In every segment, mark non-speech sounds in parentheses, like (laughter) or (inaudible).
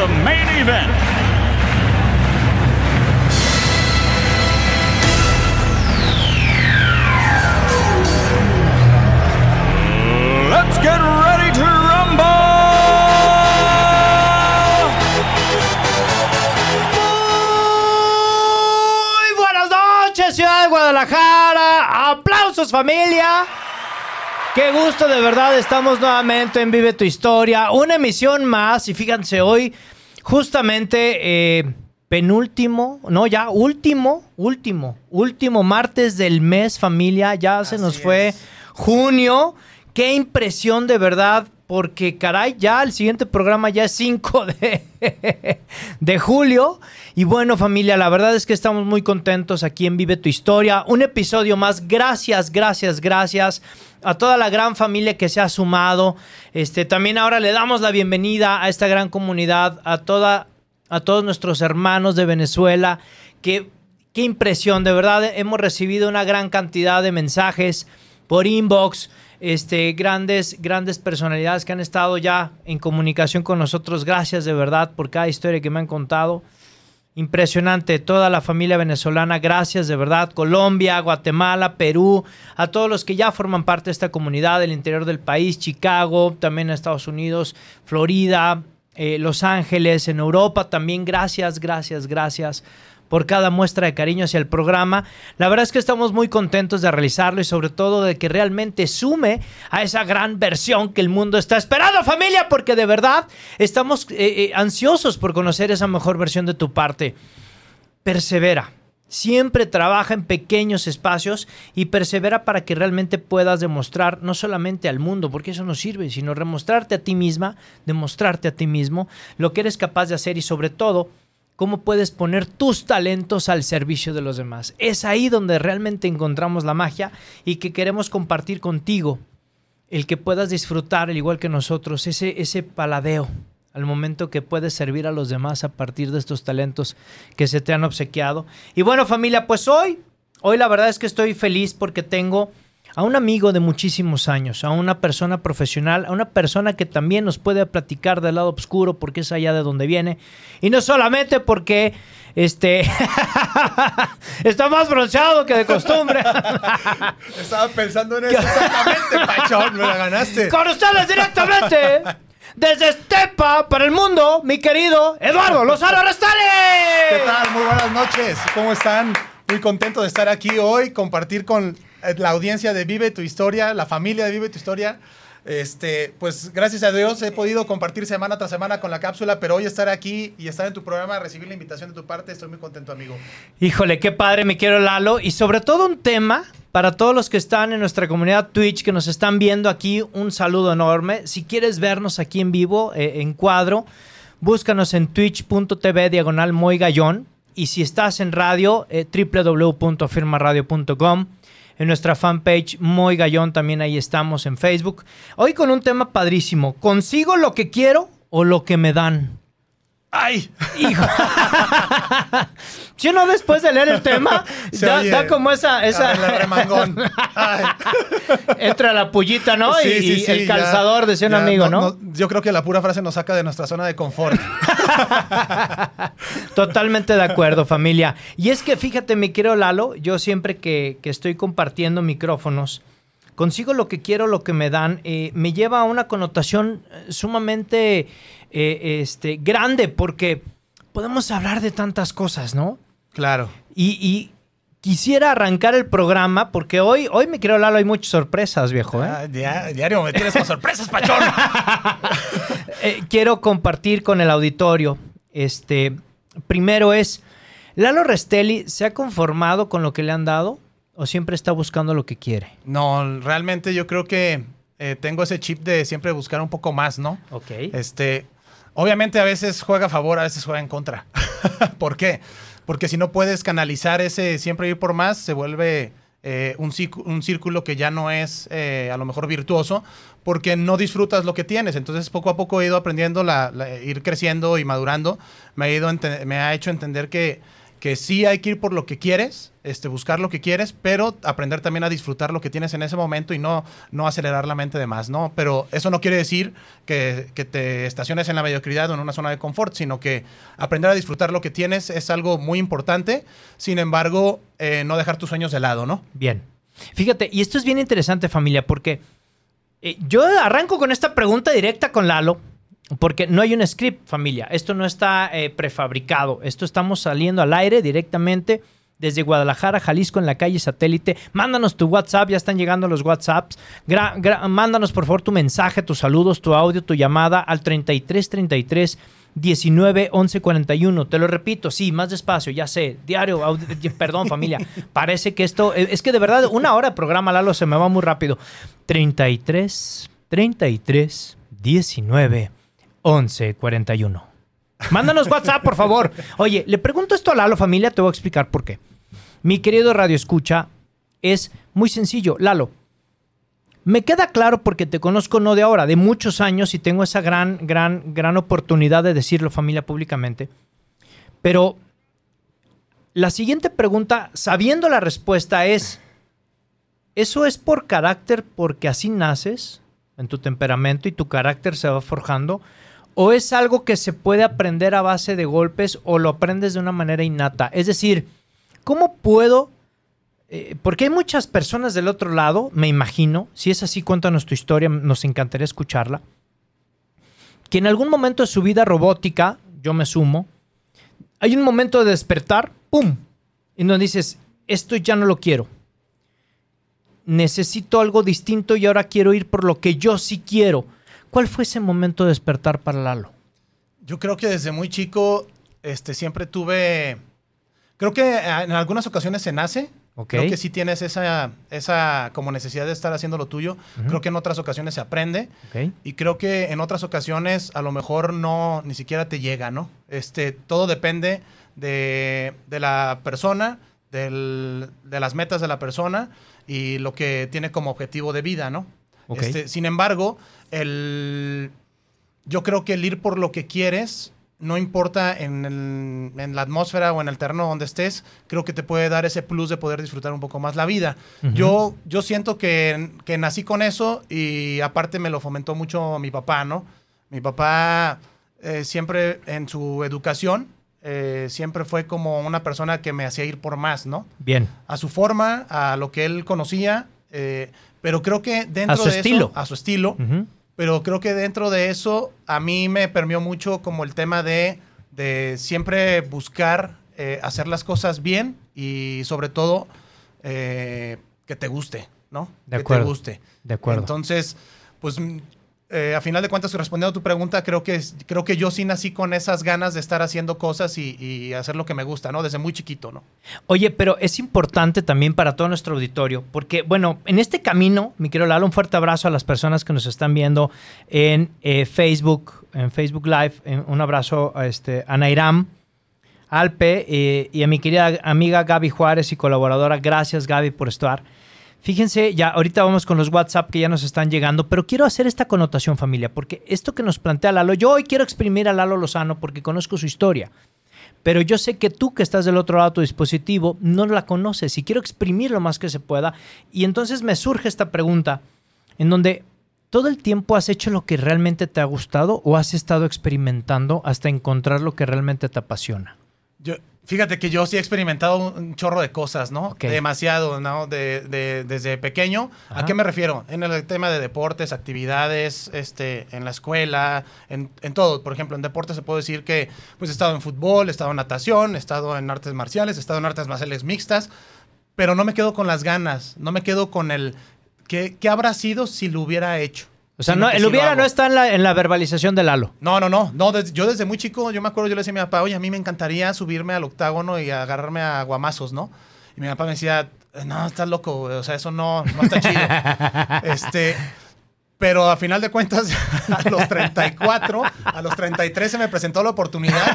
The main event. Let's get ready to rumble! Muy buenas noches, ciudad de Guadalajara. Aplausos, familia. Qué gusto, de verdad. Estamos nuevamente en Vive tu Historia. Una emisión más. Y fíjense, hoy, justamente, eh, penúltimo, no, ya último, último, último martes del mes, familia. Ya se nos fue junio. Qué impresión, de verdad. Porque, caray, ya el siguiente programa ya es 5 (laughs) de, de julio. Y bueno, familia, la verdad es que estamos muy contentos aquí en Vive tu Historia. Un episodio más. Gracias, gracias, gracias a toda la gran familia que se ha sumado. Este, también ahora le damos la bienvenida a esta gran comunidad, a toda, a todos nuestros hermanos de Venezuela. Que, qué impresión, de verdad hemos recibido una gran cantidad de mensajes por inbox. Este, grandes, grandes personalidades que han estado ya en comunicación con nosotros. Gracias de verdad por cada historia que me han contado. Impresionante, toda la familia venezolana, gracias de verdad. Colombia, Guatemala, Perú, a todos los que ya forman parte de esta comunidad del interior del país, Chicago, también Estados Unidos, Florida, eh, Los Ángeles, en Europa también, gracias, gracias, gracias por cada muestra de cariño hacia el programa. La verdad es que estamos muy contentos de realizarlo y sobre todo de que realmente sume a esa gran versión que el mundo está esperando, familia, porque de verdad estamos eh, eh, ansiosos por conocer esa mejor versión de tu parte. Persevera. Siempre trabaja en pequeños espacios y persevera para que realmente puedas demostrar no solamente al mundo, porque eso no sirve, sino demostrarte a ti misma, demostrarte a ti mismo lo que eres capaz de hacer y sobre todo cómo puedes poner tus talentos al servicio de los demás. Es ahí donde realmente encontramos la magia y que queremos compartir contigo, el que puedas disfrutar, al igual que nosotros, ese, ese paladeo al momento que puedes servir a los demás a partir de estos talentos que se te han obsequiado. Y bueno familia, pues hoy, hoy la verdad es que estoy feliz porque tengo a un amigo de muchísimos años, a una persona profesional, a una persona que también nos puede platicar del lado oscuro porque es allá de donde viene. Y no solamente porque este (laughs) está más bronceado que de costumbre. (laughs) Estaba pensando en eso (laughs) exactamente, Pachón, me la ganaste. Con ustedes directamente. Desde Estepa para el mundo, mi querido Eduardo Lozano Restales. ¿Qué tal? Muy buenas noches. ¿Cómo están? Muy contento de estar aquí hoy, compartir con la audiencia de Vive tu Historia, la familia de Vive tu Historia. Este, pues gracias a Dios he podido compartir semana tras semana con la cápsula, pero hoy estar aquí y estar en tu programa, recibir la invitación de tu parte, estoy muy contento, amigo. Híjole, qué padre, me quiero Lalo. Y sobre todo un tema para todos los que están en nuestra comunidad Twitch, que nos están viendo aquí, un saludo enorme. Si quieres vernos aquí en vivo, eh, en cuadro, búscanos en twitch.tv diagonal Moy Gallón. Y si estás en radio, eh, www.firmaradio.com en nuestra fanpage Moy Gallón, también ahí estamos en Facebook. Hoy con un tema padrísimo. ¿Consigo lo que quiero o lo que me dan? ¡Ay! Hijo. (laughs) si uno después de leer el tema, da, como esa... esa... Ay. (laughs) Entra la pullita, ¿no? Sí, y sí, sí, el calzador, decía un amigo, ¿no? Yo creo que la pura frase nos saca de nuestra zona de confort. (laughs) Totalmente de acuerdo, familia. Y es que fíjate, mi querido Lalo, yo siempre que, que estoy compartiendo micrófonos, consigo lo que quiero, lo que me dan, eh, me lleva a una connotación eh, sumamente eh, este, grande, porque podemos hablar de tantas cosas, ¿no? Claro. Y, y quisiera arrancar el programa, porque hoy, hoy mi querido Lalo, hay muchas sorpresas, viejo, ¿eh? Ah, dia- diario me tienes con sorpresas, Pachón. (laughs) Eh, quiero compartir con el auditorio. Este, primero es, ¿Lalo Restelli se ha conformado con lo que le han dado o siempre está buscando lo que quiere? No, realmente yo creo que eh, tengo ese chip de siempre buscar un poco más, ¿no? Ok. Este, obviamente a veces juega a favor, a veces juega en contra. (laughs) ¿Por qué? Porque si no puedes canalizar ese siempre ir por más, se vuelve eh, un, círculo, que ya no es eh, a lo mejor virtuoso, porque no disfrutas lo que tienes. Entonces poco a poco he ido aprendiendo, la, ir creciendo y madurando. Me ha hecho entender que que sí hay que ir por lo que quieres, este, buscar lo que quieres, pero aprender también a disfrutar lo que tienes en ese momento y no, no acelerar la mente de más, ¿no? Pero eso no quiere decir que, te estaciones en la mediocridad o en una zona de confort, sino que aprender a disfrutar lo que tienes es algo muy importante, sin embargo, eh, no dejar tus sueños de lado, ¿no? Bien. Fíjate, y esto es bien interesante familia, porque eh, yo arranco con esta pregunta directa con Lalo, porque no hay un script, familia. Esto no está eh, prefabricado. Esto estamos saliendo al aire directamente desde Guadalajara, Jalisco, en la calle satélite. Mándanos tu WhatsApp, ya están llegando los WhatsApps. mándanos por favor tu mensaje, tus saludos, tu audio, tu llamada al 3333 19 11 41. Te lo repito, sí, más despacio, ya sé. Diario, audio, perdón, familia. (laughs) Parece que esto eh, es que de verdad una hora de programa, Lalo, se me va muy rápido. 33 33 19 1141. Mándanos WhatsApp, por favor. Oye, le pregunto esto a Lalo familia, te voy a explicar por qué. Mi querido Radio Escucha, es muy sencillo. Lalo, me queda claro porque te conozco no de ahora, de muchos años y tengo esa gran, gran, gran oportunidad de decirlo familia públicamente. Pero la siguiente pregunta, sabiendo la respuesta, es, ¿eso es por carácter porque así naces en tu temperamento y tu carácter se va forjando? ¿O es algo que se puede aprender a base de golpes o lo aprendes de una manera innata? Es decir, ¿cómo puedo... Eh, porque hay muchas personas del otro lado, me imagino, si es así, cuéntanos tu historia, nos encantaría escucharla, que en algún momento de su vida robótica, yo me sumo, hay un momento de despertar, ¡pum! Y donde dices, esto ya no lo quiero. Necesito algo distinto y ahora quiero ir por lo que yo sí quiero ¿Cuál fue ese momento de despertar para Lalo? Yo creo que desde muy chico este, siempre tuve... Creo que en algunas ocasiones se nace. Okay. Creo que sí tienes esa, esa como necesidad de estar haciendo lo tuyo. Uh -huh. Creo que en otras ocasiones se aprende. Okay. Y creo que en otras ocasiones a lo mejor no, ni siquiera te llega, ¿no? Este, todo depende de, de la persona, del, de las metas de la persona y lo que tiene como objetivo de vida, ¿no? Okay. Este, sin embargo, el, yo creo que el ir por lo que quieres, no importa en, el, en, la atmósfera o en el terreno donde estés, creo que te puede dar ese plus de poder disfrutar un poco más la vida. Uh -huh. yo, yo siento que, que, nací con eso y aparte me lo fomentó mucho mi papá, ¿no? Mi papá eh, siempre en su educación, eh, siempre fue como una persona que me hacía ir por más, ¿no? Bien. A su forma, a lo que él conocía, eh, pero creo que dentro a su de estilo. eso, a su estilo, Uh -huh. pero creo que dentro de eso a mí me permeó mucho como el tema de, de siempre buscar eh, hacer las cosas bien y sobre todo eh, que te guste, ¿no? De que acuerdo. te guste. De acuerdo. Entonces, pues eh, a final de cuentas, respondiendo a tu pregunta, creo que, creo que yo sí nací con esas ganas de estar haciendo cosas y, hacer lo que me gusta, ¿no? Desde muy chiquito, ¿no? Oye, pero es importante también para todo nuestro auditorio, porque, bueno, en este camino, mi querido Lalo, un fuerte abrazo a las personas que nos están viendo en eh, Facebook, en Facebook Live, un abrazo a, este, a Nairam, Alpe eh, y a mi querida amiga Gaby Juárez y colaboradora. Gracias, Gaby, por estar. Fíjense, ya ahorita vamos con los WhatsApp que ya nos están llegando, pero quiero hacer esta connotación familia, porque esto que nos plantea Lalo, yo hoy quiero exprimir a Lalo Lozano porque conozco su historia, pero yo sé que tú que estás del otro lado de tu dispositivo no la conoces y quiero exprimir lo más que se pueda. Y entonces me surge esta pregunta, en donde todo el tiempo has hecho lo que realmente te ha gustado o has estado experimentando hasta encontrar lo que realmente te apasiona. Yo, Fíjate que yo sí he experimentado un chorro de cosas, ¿no? Okay. Demasiado, ¿no? De, de, desde pequeño. Ajá. ¿A qué me refiero? En el tema de deportes, actividades, este, en la escuela, en, en, todo. Por ejemplo, en deportes se puede decir que pues, he estado en fútbol, he estado en natación, he estado en artes marciales, he estado en artes marciales mixtas, pero no me quedo con las ganas, no me quedo con el qué, qué habrá sido si lo hubiera hecho. O sea, no, el hubiera no está en la, en la, verbalización del Lalo. No, no, no. no desde, yo desde muy chico, yo me acuerdo, yo le decía a mi papá, oye, a mí me encantaría subirme al octágono y agarrarme a guamazos, ¿no? Y mi papá me decía, no, estás loco, o sea, eso no, no está chido. (laughs) este, Pero a final de cuentas, (laughs) a los 34, a los 33 se me presentó la oportunidad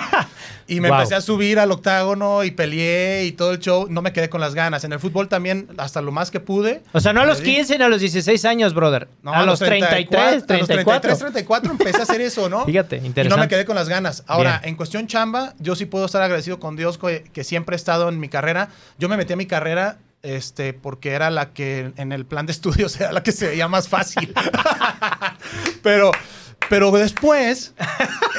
y me Wow. empecé a subir al octágono y peleé y todo el show. No me quedé con las ganas. En el fútbol también, hasta lo más que pude. O sea, no a los le di. 15 ni a los 16 años, brother. No, a, los 33, A los 34. 33, 34 empecé a hacer eso, ¿no? (laughs) Fíjate, Y no interesante. me quedé con las ganas. Ahora, Bien. en cuestión chamba, yo sí puedo estar agradecido con Dios que, que siempre he estado en mi carrera. Yo me metí a mi carrera este, porque era la que en el plan de estudios era la que se veía más fácil. (laughs) pero, pero después,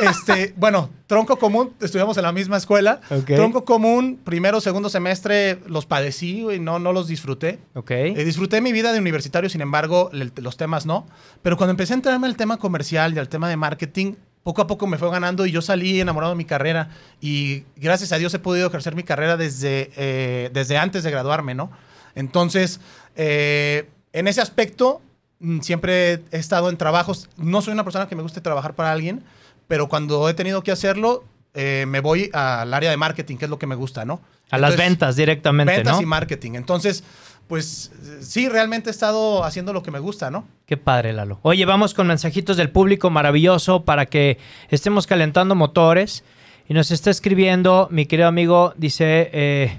este, bueno, tronco común, estudiamos en la misma escuela. Ok. Tronco común, primero, segundo semestre, los padecí y no, no los disfruté. Ok. Eh, disfruté mi vida de universitario, sin embargo, el- los temas no. Pero cuando empecé a entrarme al tema comercial y al tema de marketing, poco a poco me fue ganando y yo salí enamorado de mi carrera. Y gracias a Dios he podido ejercer mi carrera desde, eh, desde antes de graduarme, ¿no? Entonces, eh, en ese aspecto, mm, siempre he estado en trabajos. No soy una persona que me guste trabajar para alguien, pero cuando he tenido que hacerlo, eh, me voy al área de marketing, que es lo que me gusta, ¿no? A las ventas directamente, ventas ¿no? y marketing. Entonces, pues sí, realmente he estado haciendo lo que me gusta, ¿no? Qué padre, Lalo. Oye, vamos con mensajitos del público maravilloso para que estemos calentando motores. Y nos está escribiendo mi querido amigo, dice, eh,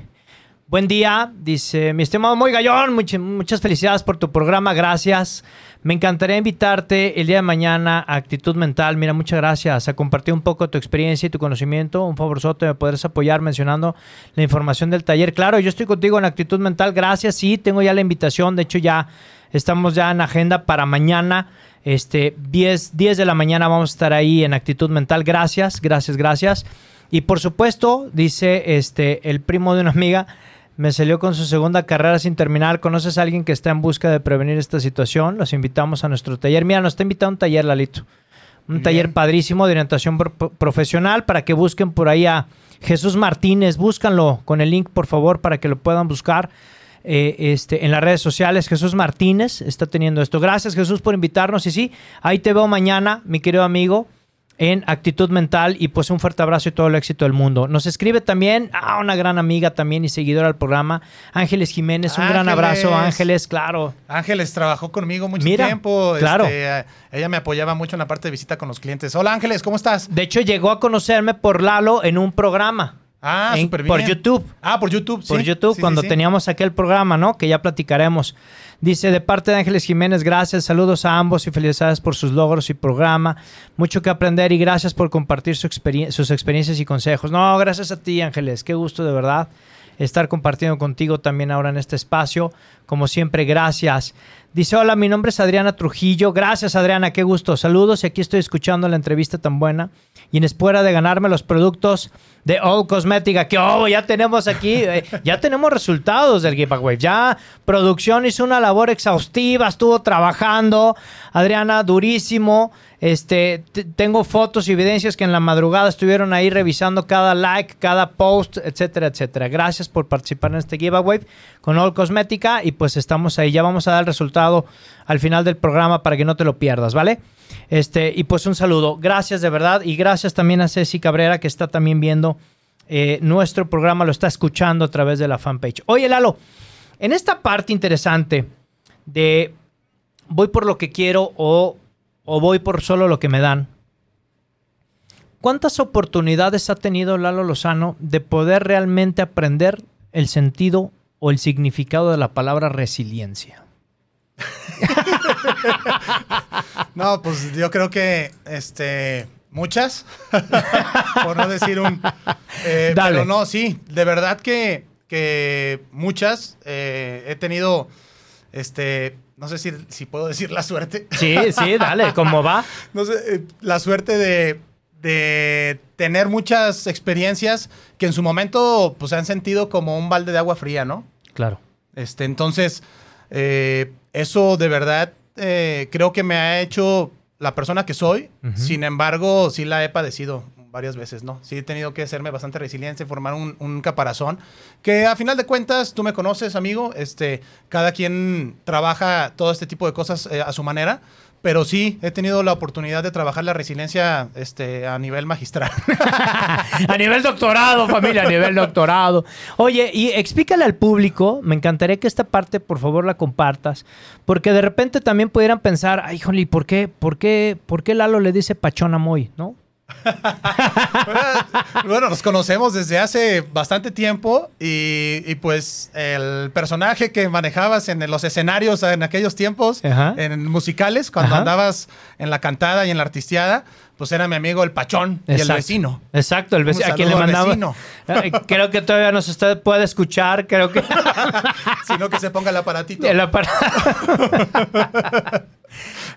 buen día, dice, mi estimado Muy Gallón, much- muchas felicidades por tu programa, gracias. Me encantaría invitarte el día de mañana a Actitud Mental. Mira, muchas gracias. A compartir un poco tu experiencia y tu conocimiento. Un favorzote, me podrás apoyar mencionando la información del taller. Claro, yo estoy contigo en Actitud Mental. Gracias. Sí, tengo ya la invitación. De hecho, ya estamos ya en agenda para mañana. Este, 10, 10 de la mañana vamos a estar ahí en Actitud Mental. Gracias, gracias, gracias. Y por supuesto, dice este, el primo de una amiga, me salió con su segunda carrera sin terminar. ¿Conoces a alguien que está en busca de prevenir esta situación? Los invitamos a nuestro taller. Mira, nos está invitado a un taller, Lalito. Un taller padrísimo de orientación pro- profesional para que busquen por ahí a Jesús Martínez. Búscanlo con el link, por favor, para que lo puedan buscar eh, este, en las redes sociales. Jesús Martínez está teniendo esto. Gracias, Jesús, por invitarnos. Y sí, ahí te veo mañana, mi querido amigo en actitud mental y pues un fuerte abrazo y todo el éxito del mundo. Nos escribe también a una gran amiga también y seguidora del programa, Ángeles Jiménez. Un gran abrazo, Ángeles, claro. Ángeles trabajó conmigo mucho Mira, tiempo. claro. este, eh, ella me apoyaba mucho en la parte de visita con los clientes. Hola Ángeles, ¿cómo estás? De hecho, llegó a conocerme por Lalo en un programa. Ah, En- súper bien. Por YouTube. Ah, por YouTube, sí. por YouTube, sí, cuando sí. teníamos aquel programa, ¿no? Que ya platicaremos. Dice, de parte de Ángeles Jiménez, gracias, saludos a ambos y felicidades por sus logros y programa. Mucho que aprender y gracias por compartir su experien- sus experiencias y consejos. No, gracias a ti, Ángeles. Qué gusto, de verdad, estar compartiendo contigo también ahora en este espacio. Como siempre, gracias. Dice, hola, mi nombre es Adriana Trujillo. Gracias, Adriana, qué gusto. Saludos y aquí estoy escuchando la entrevista tan buena. Y en espera de ganarme los productos de All Cosmética, que oh, ya tenemos aquí, eh, ya tenemos resultados del giveaway. Ya producción hizo una labor exhaustiva, estuvo trabajando. Adriana, durísimo. Este, tengo fotos y evidencias que en la madrugada estuvieron ahí revisando cada like, cada post, etcétera, etcétera. Gracias por participar en este giveaway con All Cosmética y pues estamos ahí. Ya vamos a dar el resultado al final del programa para que no te lo pierdas, ¿vale? Este, y pues un saludo. Gracias de verdad y gracias también a Ceci Cabrera que está también viendo eh, nuestro programa, lo está escuchando a través de la fanpage. Oye, Lalo, en esta parte interesante de voy por lo que quiero o, o voy por solo lo que me dan. ¿Cuántas oportunidades ha tenido Lalo Lozano de poder realmente aprender el sentido o el significado de la palabra resiliencia? (laughs) No, pues yo creo que este muchas, (laughs) por no decir un. eh, Dale. pero no, sí, de verdad que, que muchas eh, he tenido, este, no sé si, si puedo decir la suerte. Sí, sí, dale, ¿cómo va? (laughs) no sé, eh, la suerte de, de tener muchas experiencias que en su momento pues han sentido como un balde de agua fría, ¿no? Claro. Este, entonces, eh, eso de verdad eh, creo que me ha hecho la persona que soy. Sin embargo, sí la he padecido varias veces, ¿no? Sí he tenido que hacerme bastante resiliente, formar un, caparazón, que a final de cuentas, tú me conoces, amigo, este, cada quien trabaja todo este tipo de cosas eh, a su manera, pero sí, he tenido la oportunidad de trabajar la resiliencia este, a nivel magistral. (laughs) a nivel doctorado, familia, a nivel doctorado. Oye, y explícale al público, me encantaría que esta parte, por favor, la compartas, porque de repente también pudieran pensar, ay, joli, ¿por qué, por qué, por qué Lalo le dice pachón a Moy, no? (laughs) bueno, nos conocemos desde hace bastante tiempo y, y, pues el personaje que manejabas en los escenarios en aquellos tiempos, Ajá. en musicales, cuando Ajá. andabas en la cantada y en la artisteada, pues era mi amigo el Pachón y el vecino. Exacto, el vecino. A quien le mandaba. vecino. Creo que todavía nos está, puede escuchar, creo que. (laughs) Sino que se ponga el aparatito. El apara- (laughs)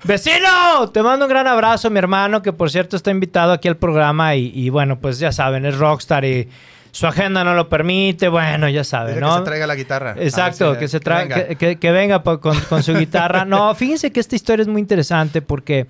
¡Vecino! Te mando un gran abrazo, mi hermano, que por cierto está invitado aquí al programa y, y bueno, pues ya saben, es rockstar y su agenda no lo permite, bueno, ya saben, ¿no? que se traiga la guitarra. Exacto, si- que se tra- venga. que, que- que venga po- con, con su guitarra. No, fíjense que esta historia es muy interesante porque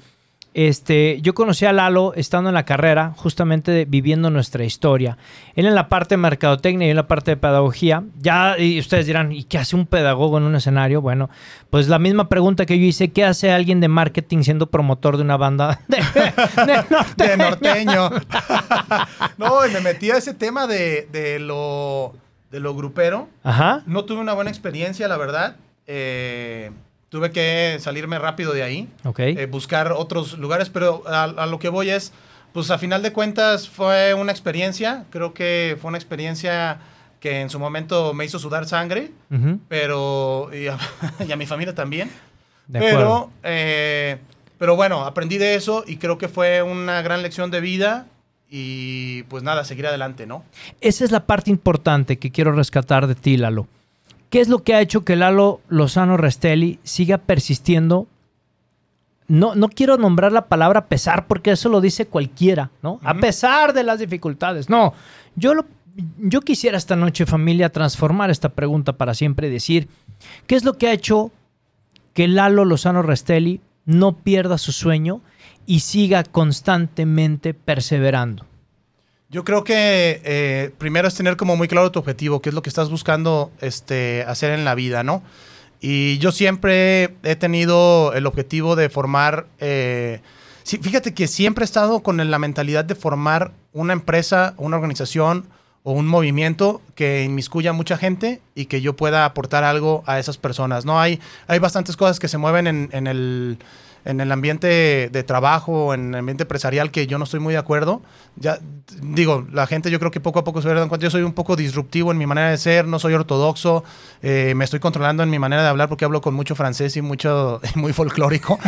este, yo conocí a Lalo estando en la carrera, justamente de- viviendo nuestra historia. Él en la parte de mercadotecnia y en la parte de pedagogía. Ya, y ustedes dirán, ¿y qué hace un pedagogo en un escenario? Bueno, pues la misma pregunta que yo hice, ¿qué hace alguien de marketing siendo promotor de una banda (laughs) de, de norteño? de norteño. (laughs) no, y me metí a ese tema de, de lo, de lo grupero. Ajá. No tuve una buena experiencia, la verdad. Eh, tuve que salirme rápido de ahí, Ok. eh, buscar otros lugares, pero a, a lo que voy es, pues a final de cuentas fue una experiencia, creo que fue una experiencia que en su momento me hizo sudar sangre, Ujú, pero y a, (laughs) y a mi familia también. de acuerdo. Pero, eh, pero bueno, aprendí de eso y creo que fue una gran lección de vida y pues nada, seguir adelante, ¿no? Esa es la parte importante que quiero rescatar de ti, Lalo. ¿Qué es lo que ha hecho que Lalo Lozano Restelli siga persistiendo? No, no quiero nombrar la palabra pesar porque eso lo dice cualquiera, ¿no? A pesar de las dificultades. No, yo, lo, yo quisiera esta noche, familia, transformar esta pregunta para siempre y decir, ¿qué es lo que ha hecho que Lalo Lozano Restelli no pierda su sueño y siga constantemente perseverando? Yo creo que eh, primero es tener como muy claro tu objetivo, qué es lo que estás buscando este, hacer en la vida, ¿no? Y yo siempre he tenido el objetivo de formar, eh, sí, fíjate que siempre he estado con la mentalidad de formar una empresa, una organización o un movimiento que inmiscuya a mucha gente y que yo pueda aportar algo a esas personas, ¿no? Hay, hay bastantes cosas que se mueven en, en el en el ambiente de trabajo, en el ambiente empresarial, que yo no estoy muy de acuerdo. Ya digo, la gente yo creo que poco a poco se va dando cuenta. Yo soy un poco disruptivo en mi manera de ser, no soy ortodoxo, eh, me estoy controlando en mi manera de hablar porque hablo con mucho francés y mucho (laughs) muy folclórico.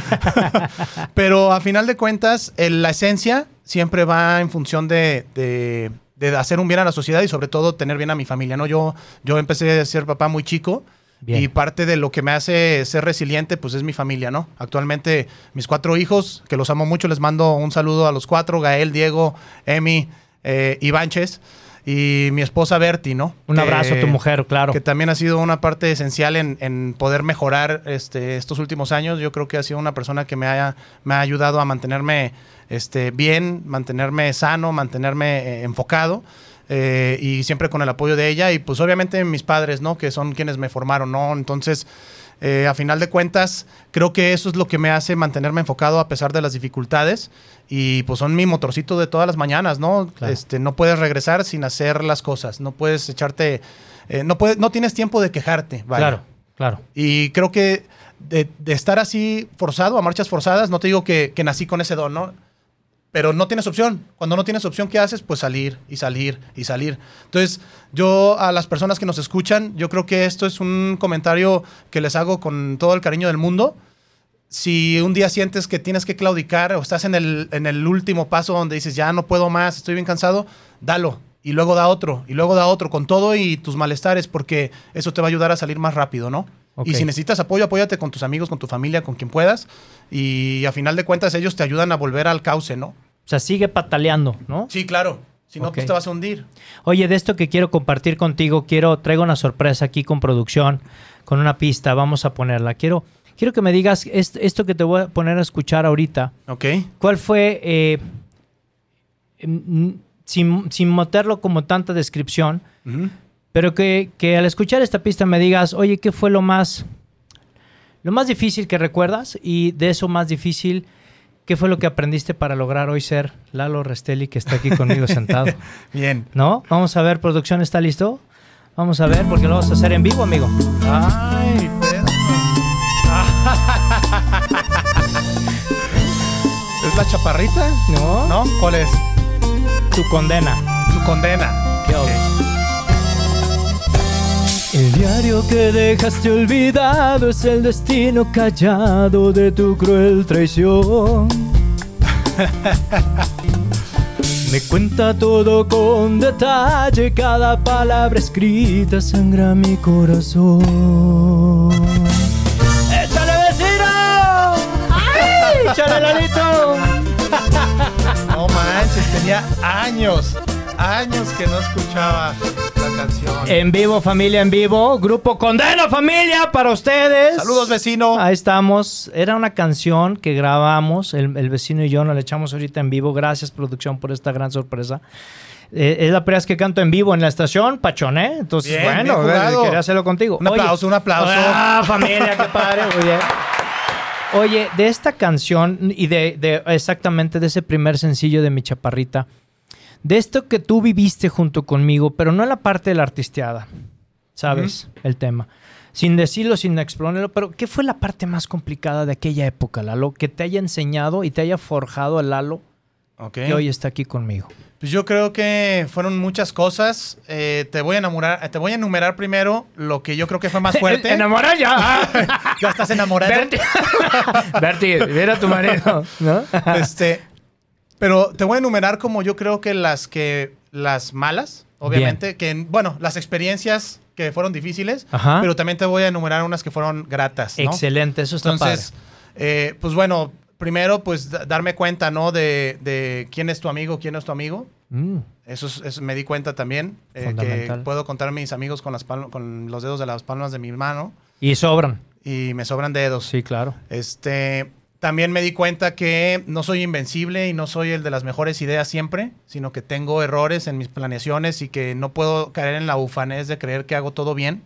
(laughs) Pero a final de cuentas, la esencia siempre va en función de, de- de hacer un bien a la sociedad y sobre todo tener bien a mi familia. ¿no? Yo, yo empecé a ser papá muy chico. Bien. Y parte de lo que me hace ser resiliente, pues es mi familia, ¿no? Actualmente mis cuatro hijos, que los amo mucho, les mando un saludo a los cuatro, Gael, Diego, Emi, eh, Ivanches y mi esposa Berti, ¿no? Un Que- abrazo a tu mujer, claro. Que también ha sido una parte esencial en, en poder mejorar este, estos últimos años. Yo creo que ha sido una persona que me, haya, me ha ayudado a mantenerme este, bien, mantenerme sano, mantenerme eh, enfocado. Eh, y siempre con el apoyo de ella y pues obviamente mis padres, ¿no? Que son quienes me formaron, ¿no? Entonces, eh, a final de cuentas, creo que eso es lo que me hace mantenerme enfocado a pesar de las dificultades y pues son mi motorcito de todas las mañanas, ¿no? Claro. Este, no puedes regresar sin hacer las cosas, no puedes echarte, eh, no, puedes, no tienes tiempo de quejarte, vaya. Claro, claro. Y creo que de, de estar así forzado, a marchas forzadas, no te digo que, que nací con ese don, ¿no? Pero no tienes opción. Cuando no tienes opción, ¿qué haces? Pues salir y salir y salir. Entonces, yo a las personas que nos escuchan, yo creo que esto es un comentario que les hago con todo el cariño del mundo. Si un día sientes que tienes que claudicar o estás en el, en el último paso donde dices, ya no puedo más, estoy bien cansado, dalo. Y luego da otro, y luego da otro, con todo y tus malestares, porque eso te va a ayudar a salir más rápido, ¿no? Y si necesitas apoyo, apóyate con tus amigos, con tu familia, con quien puedas. Y a final de cuentas, ellos te ayudan a volver al cauce, ¿no? O sea, sigue pataleando, ¿no? Sí, claro. Si no, Ok. pues te vas a hundir. Oye, de esto que quiero compartir contigo, quiero, traigo una sorpresa aquí con producción, con una pista, vamos a ponerla. Quiero, quiero que me digas est- esto que te voy a poner a escuchar ahorita. ¿Ok? ¿Cuál fue eh, sin, sin meterlo como tanta descripción, pero que, que al escuchar esta pista me digas, oye, ¿qué fue lo más, lo más difícil que recuerdas? Y de eso más difícil, ¿qué fue lo que aprendiste para lograr hoy ser Lalo Restelli, que está aquí conmigo sentado? (laughs) Bien. ¿No? Vamos a ver, producción, ¿está listo? Vamos a ver, porque lo vamos a hacer en vivo, amigo. Ay, Pedro. ¿Es la chaparrita? ¿No? ¿No? ¿Cuál es? Tu condena. Tu condena. ¿Qué Ok. El diario que dejaste olvidado es el destino callado de tu cruel traición. (laughs) Me cuenta todo con detalle, cada palabra escrita sangra mi corazón. ¡Échale vecino! ¡Ay! ¡Échale Lalito! (laughs) No manches, tenía años, años que no escuchaba. En vivo, familia, en vivo. Grupo Condena Familia para ustedes. Saludos, vecino. Ahí estamos. Era una canción que grabamos, el, el vecino y yo, nos la echamos ahorita en vivo. Gracias, producción, por esta gran sorpresa. Eh, es la primera vez que canto en vivo en la estación, Pachón, ¿eh? Entonces, Bien, bueno, bien jugado. quería hacerlo contigo. Un aplauso, un aplauso. Ah, familia, qué padre, muy bien. Oye, de esta canción y de, de exactamente de ese primer sencillo de Mi Chaparrita, de esto que tú viviste junto conmigo, pero no en la parte de la artisteada, ¿sabes? El tema. Sin decirlo, sin exponerlo, pero ¿qué fue la parte más complicada de aquella época, Lalo? Que te haya enseñado y te haya forjado el Lalo que hoy está aquí conmigo. Pues yo creo que fueron muchas cosas. Eh, te voy a enamorar, te voy a enumerar primero lo que yo creo que fue más (laughs) fuerte. ¡Enamora ya! (laughs) ya estás enamorado. Berti, (laughs) Berti, mira a tu marido, ¿no? Este, pero te voy a enumerar como yo creo que las que las malas, obviamente, que bueno, las experiencias que fueron difíciles, Ajá. pero también te voy a enumerar unas que fueron gratas, ¿no? Excelente, eso está Entonces, eh, pues bueno, primero pues da- darme cuenta, ¿no? De, de quién es tu amigo, quién no es tu amigo. padre. Mm, Eso, es- eso me di cuenta también, eh, que puedo contar a mis amigos con, las con los dedos de las palmas de mi mano Y sobran. y me sobran dedos. Sí, claro. Este, también me di cuenta que no soy invencible y no soy el de las mejores ideas siempre, sino que tengo errores en mis planeaciones y que no puedo caer en la ufanez de creer que hago todo bien.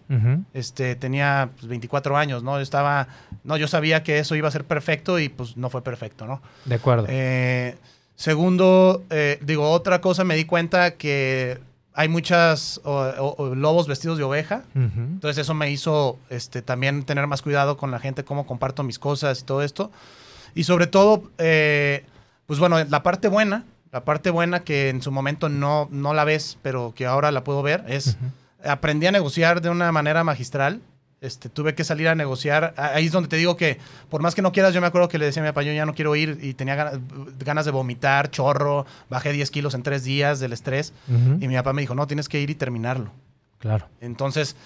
Este, tenía pues, 24 años, ¿no? Yo estaba, no, yo sabía que eso iba a ser perfecto y pues no fue perfecto, ¿no? De acuerdo. Eh, segundo, eh, digo, otra cosa, me di cuenta que hay muchas o- o- o lobos vestidos de oveja. Entonces eso me hizo este, también tener más cuidado con la gente, cómo comparto mis cosas y todo esto. Y sobre todo, eh, pues bueno, la parte buena, la parte buena que en su momento no, no la ves, pero que ahora la puedo ver, es aprendí a negociar de una manera magistral. Este, tuve que salir a negociar. Ahí es donde te digo que, por más que no quieras, yo me acuerdo que le decía a mi papá, yo ya no quiero ir y tenía ganas, ganas de vomitar, chorro, bajé 10 kilos en tres días del estrés. Ujú. Y mi papá me dijo, no, tienes que ir y terminarlo. Claro. Entonces,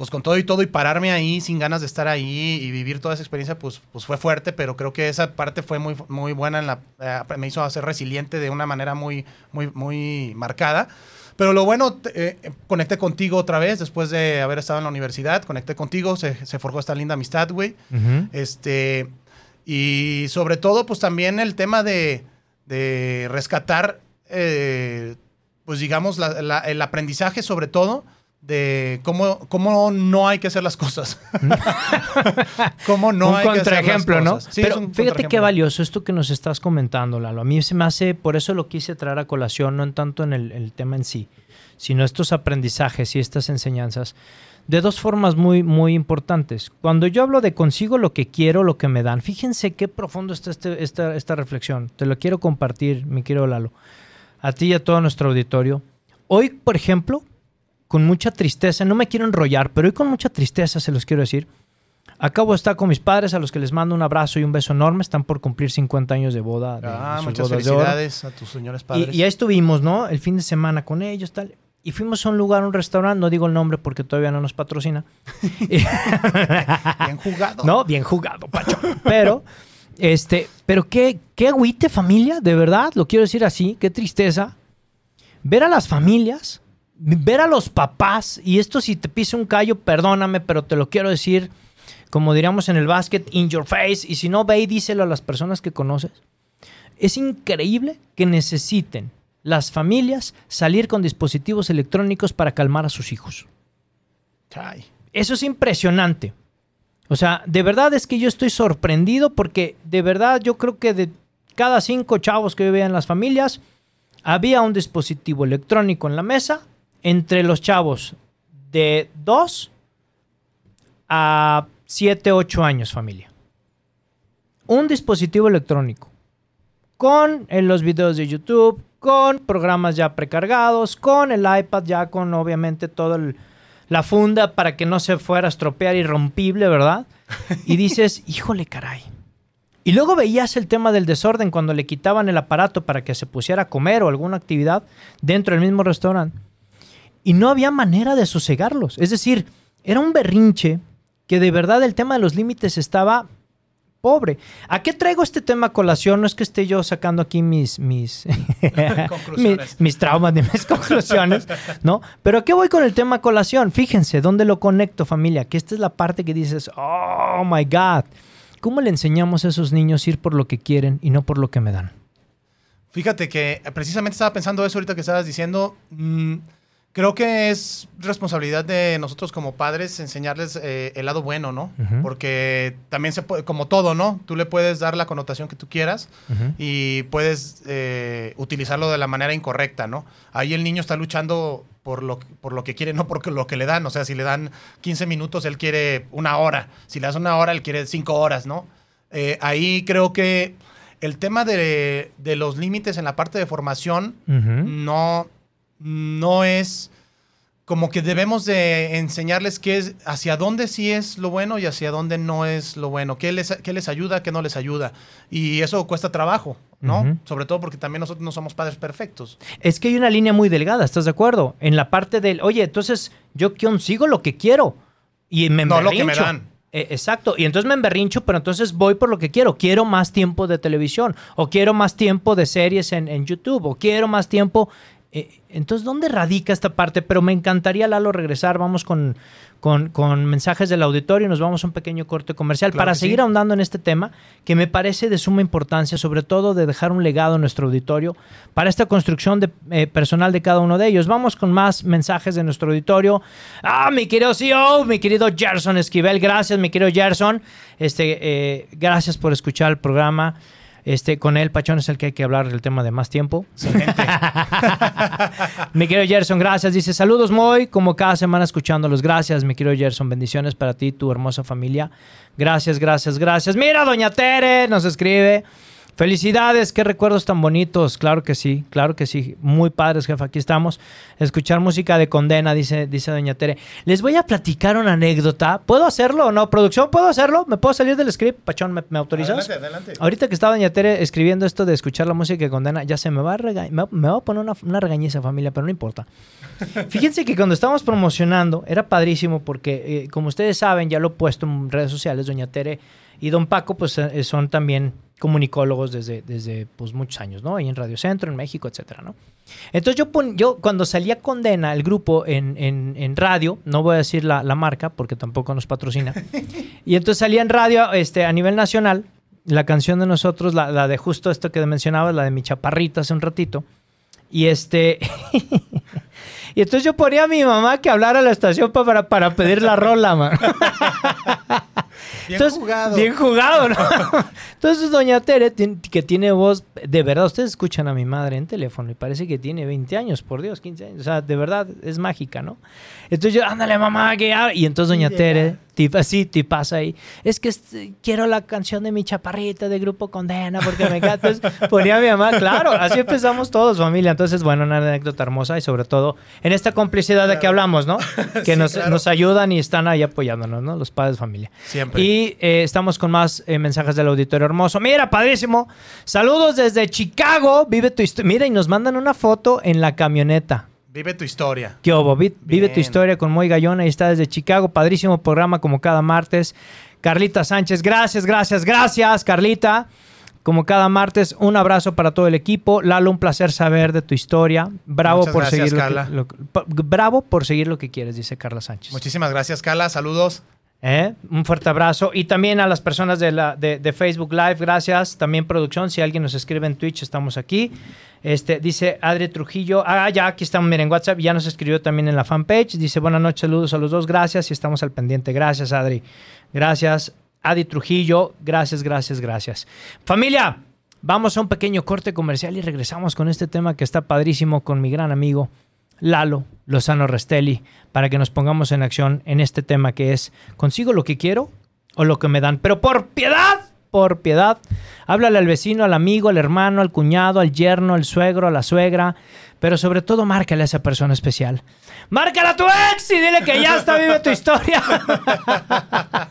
pues con todo y todo y pararme ahí sin ganas de estar ahí y vivir toda esa experiencia, pues, pues fue fuerte, pero creo que esa parte fue muy, muy buena, en la, eh, me hizo ser resiliente de una manera muy, muy, muy marcada. Pero lo bueno, te- eh, conecté contigo otra vez después de haber estado en la universidad, conecté contigo, se, se forjó esta linda amistad, güey. Este, y sobre todo, pues también el tema de, de rescatar, eh, pues digamos, la- la- el aprendizaje sobre todo de cómo, cómo no hay que hacer las cosas. (laughs) cómo no un hay que hacer las ¿no? cosas. Es Pero un fíjate qué valioso esto que nos estás comentando, Lalo. A mí se me hace, por eso lo quise traer a colación, no en tanto en el, el tema en sí, sino estos aprendizajes y estas enseñanzas de dos formas muy, muy importantes. Cuando yo hablo de consigo lo que quiero, lo que me dan, fíjense qué profundo está este- esta, esta reflexión. Te lo quiero compartir, mi querido Lalo, a ti y a todo nuestro auditorio. Hoy, por ejemplo, con mucha tristeza, no me quiero enrollar, pero hoy con mucha tristeza se los quiero decir. Acabo de estar con mis padres, a los que les mando un abrazo y un beso enorme. Están por cumplir 50 años de boda. de- Ah, sus muchas bodas de felicidades a tus señores padres. Y, y ahí estuvimos, ¿no? El fin de semana con ellos, tal. Y fuimos a un lugar, un restaurante, no digo el nombre porque todavía no nos patrocina. (laughs) Bien jugado. No, bien jugado, Pacho. Pero, este, pero qué, qué agüite familia, de verdad, lo quiero decir así, qué tristeza. Ver a las familias, ver a los papás, y esto si te pisa un callo, perdóname, pero te lo quiero decir, como diríamos en el básquet, in your face, y si no, ve y díselo a las personas que conoces. Es increíble que necesiten las familias salir con dispositivos electrónicos para calmar a sus hijos. Ay. Eso es impresionante. O sea, de verdad es que yo estoy sorprendido porque de verdad yo creo que de cada cinco chavos que vivían en las familias, había un dispositivo electrónico en la mesa entre los chavos de 2 a 7, 8 años familia. Un dispositivo electrónico con en los videos de YouTube, con programas ya precargados, con el iPad ya con obviamente toda la funda para que no se fuera a estropear irrompible, ¿verdad? Y dices, (laughs) híjole caray. Y luego veías el tema del desorden cuando le quitaban el aparato para que se pusiera a comer o alguna actividad dentro del mismo restaurante. Y no había manera de sosegarlos. Es decir, era un berrinche que de verdad el tema de los límites estaba pobre. ¿A qué traigo este tema a colación? No es que esté yo sacando aquí mis, mis, (laughs) Conclusiones. mis, mis traumas ni mis conclusiones, ¿no? Pero ¿a qué voy con el tema a colación? Fíjense, ¿dónde lo conecto, familia? Que esta es la parte que dices, oh my God. ¿Cómo le enseñamos a esos niños a ir por lo que quieren y no por lo que me dan? Fíjate que precisamente estaba pensando eso ahorita que estabas diciendo. mm, creo que es responsabilidad de nosotros como padres enseñarles eh, el lado bueno, ¿no? Porque también se puede, como todo, ¿no? Tú le puedes dar la connotación que tú quieras y puedes eh, utilizarlo de la manera incorrecta, ¿no? Ahí el niño está luchando por lo, por lo que quiere, no por lo que le dan. O sea, si le dan 15 minutos, él quiere una hora. Si le das una hora, él quiere cinco horas, ¿no? Eh, ahí creo que el tema de, de los límites en la parte de formación no, no es como que debemos de enseñarles qué es, hacia dónde sí es lo bueno y hacia dónde no es lo bueno, qué les, qué les ayuda, qué no les ayuda. Y eso cuesta trabajo, ¿no? Sobre todo porque también nosotros no somos padres perfectos. Es que hay una línea muy delgada, ¿estás de acuerdo? En la parte del, oye, entonces yo consigo lo que quiero y me No lo que me dan. Eh, exacto, y entonces me emberrincho, pero entonces voy por lo que quiero. Quiero más tiempo de televisión, o quiero más tiempo de series en, en YouTube, o quiero más tiempo. Eh, entonces, ¿dónde radica esta parte? Pero me encantaría, Lalo, regresar. Vamos con, con, con mensajes del auditorio y nos vamos a un pequeño corte comercial Claro para sí. seguir ahondando en este tema que me parece de suma importancia, sobre todo de dejar un legado en nuestro auditorio para esta construcción de, eh, personal de cada uno de ellos. Vamos con más mensajes de nuestro auditorio. Ah, mi querido CEO, mi querido Gerson Esquivel, gracias, mi querido Gerson. Este, eh, gracias por escuchar el programa. Este, con él, Pachón, es el que hay que hablar del tema de más tiempo. (laughs) mi querido Gerson, gracias. Dice, saludos, Moy, como cada semana escuchándolos. Gracias, mi querido Gerson. Bendiciones para ti, tu hermosa familia. Gracias, gracias, gracias. Mira, doña Tere nos escribe. Felicidades, qué recuerdos tan bonitos. Claro que sí, claro que sí. Muy padres, jefa. Aquí estamos. Escuchar música de condena, dice, dice Doña Tere. Les voy a platicar una anécdota. ¿Puedo hacerlo o no? ¿Producción? ¿Puedo hacerlo? ¿Me puedo salir del script? Pachón, ¿me, me autorizas? Adelante, adelante. Ahorita que estaba Doña Tere escribiendo esto de escuchar la música de condena, ya se me va a, rega- me, va- me va a poner una, una regañiza, familia, pero no importa. (laughs) Fíjense que cuando estábamos promocionando, era padrísimo porque, eh, como ustedes saben, ya lo he puesto en redes sociales, Doña Tere y Don Paco, pues eh, son también comunicólogos desde, desde pues, muchos años, ¿no? Ahí en Radio Centro, en México, etcétera, ¿no? Entonces yo, pon- yo cuando salía Condena, el grupo en, en- en radio, no voy a decir la, la marca porque tampoco nos patrocina, (laughs) y entonces salía en radio este, a nivel nacional, la canción de nosotros, la, la de justo esto que mencionabas, la de mi chaparrita hace un ratito, y este... (laughs) Y entonces yo ponía a mi mamá que hablara a la estación pa- para, para pedir la rola, man. (laughs) Bien Entonces, jugado. Bien jugado, ¿no? (laughs) Entonces, doña Tere, que tiene voz, de verdad, ustedes escuchan a mi madre en teléfono y parece que tiene 20 años, por Dios, 15 años. O sea, de verdad, es mágica, ¿no? Entonces yo, ándale, mamá, que ya-". Y entonces doña Tere, así, te pasa ahí. Es que este, quiero la canción de mi chaparrita de Grupo Condena porque me encanta. Entonces ponía a mi mamá, claro, así empezamos todos, familia. Entonces, bueno, una anécdota hermosa y sobre todo en esta complicidad de que hablamos, ¿no? (laughs) Que Sí, nos, claro. nos ayudan y están ahí apoyándonos, ¿no? Los padres familia. Siempre. Y eh, estamos con más eh, mensajes del auditorio hermoso. Mira, padrísimo. Saludos desde Chicago. Vive tu historia. Mira, y nos mandan una foto en la camioneta. Vive tu historia. ¿Qué? Vi- Vive tu historia con Moy Gallón. Ahí está desde Chicago. Padrísimo programa como cada martes. Carlita Sánchez, gracias, gracias, gracias, Carlita. Como cada martes, un abrazo para todo el equipo. Lalo, un placer saber de tu historia. Bravo Muchas por gracias, seguir lo que- Carla. lo que- bravo por seguir lo que quieres, dice Carla Sánchez. Muchísimas gracias, Carla. Saludos. ¿Eh? Un fuerte abrazo. Y también a las personas de, la, de, de Facebook Live, gracias. También producción, si alguien nos escribe en Twitch, estamos aquí. Este, dice Adri Trujillo, ah, ya, aquí estamos, miren, WhatsApp, ya nos escribió también en la fanpage. Dice, buenas noches, saludos a los dos, gracias y estamos al pendiente. Gracias, Adri. Gracias, Adri Trujillo. Gracias, gracias, gracias. Familia, vamos a un pequeño corte comercial y regresamos con este tema que está padrísimo con mi gran amigo Lalo Lozano Restelli para que nos pongamos en acción en este tema que es, ¿consigo lo que quiero o lo que me dan? Pero por piedad, por piedad, háblale al vecino, al amigo, al hermano, al cuñado, al yerno, al suegro, a la suegra, pero sobre todo márcale a esa persona especial. Márcala a tu ex y dile que ya está vive tu historia. (laughs)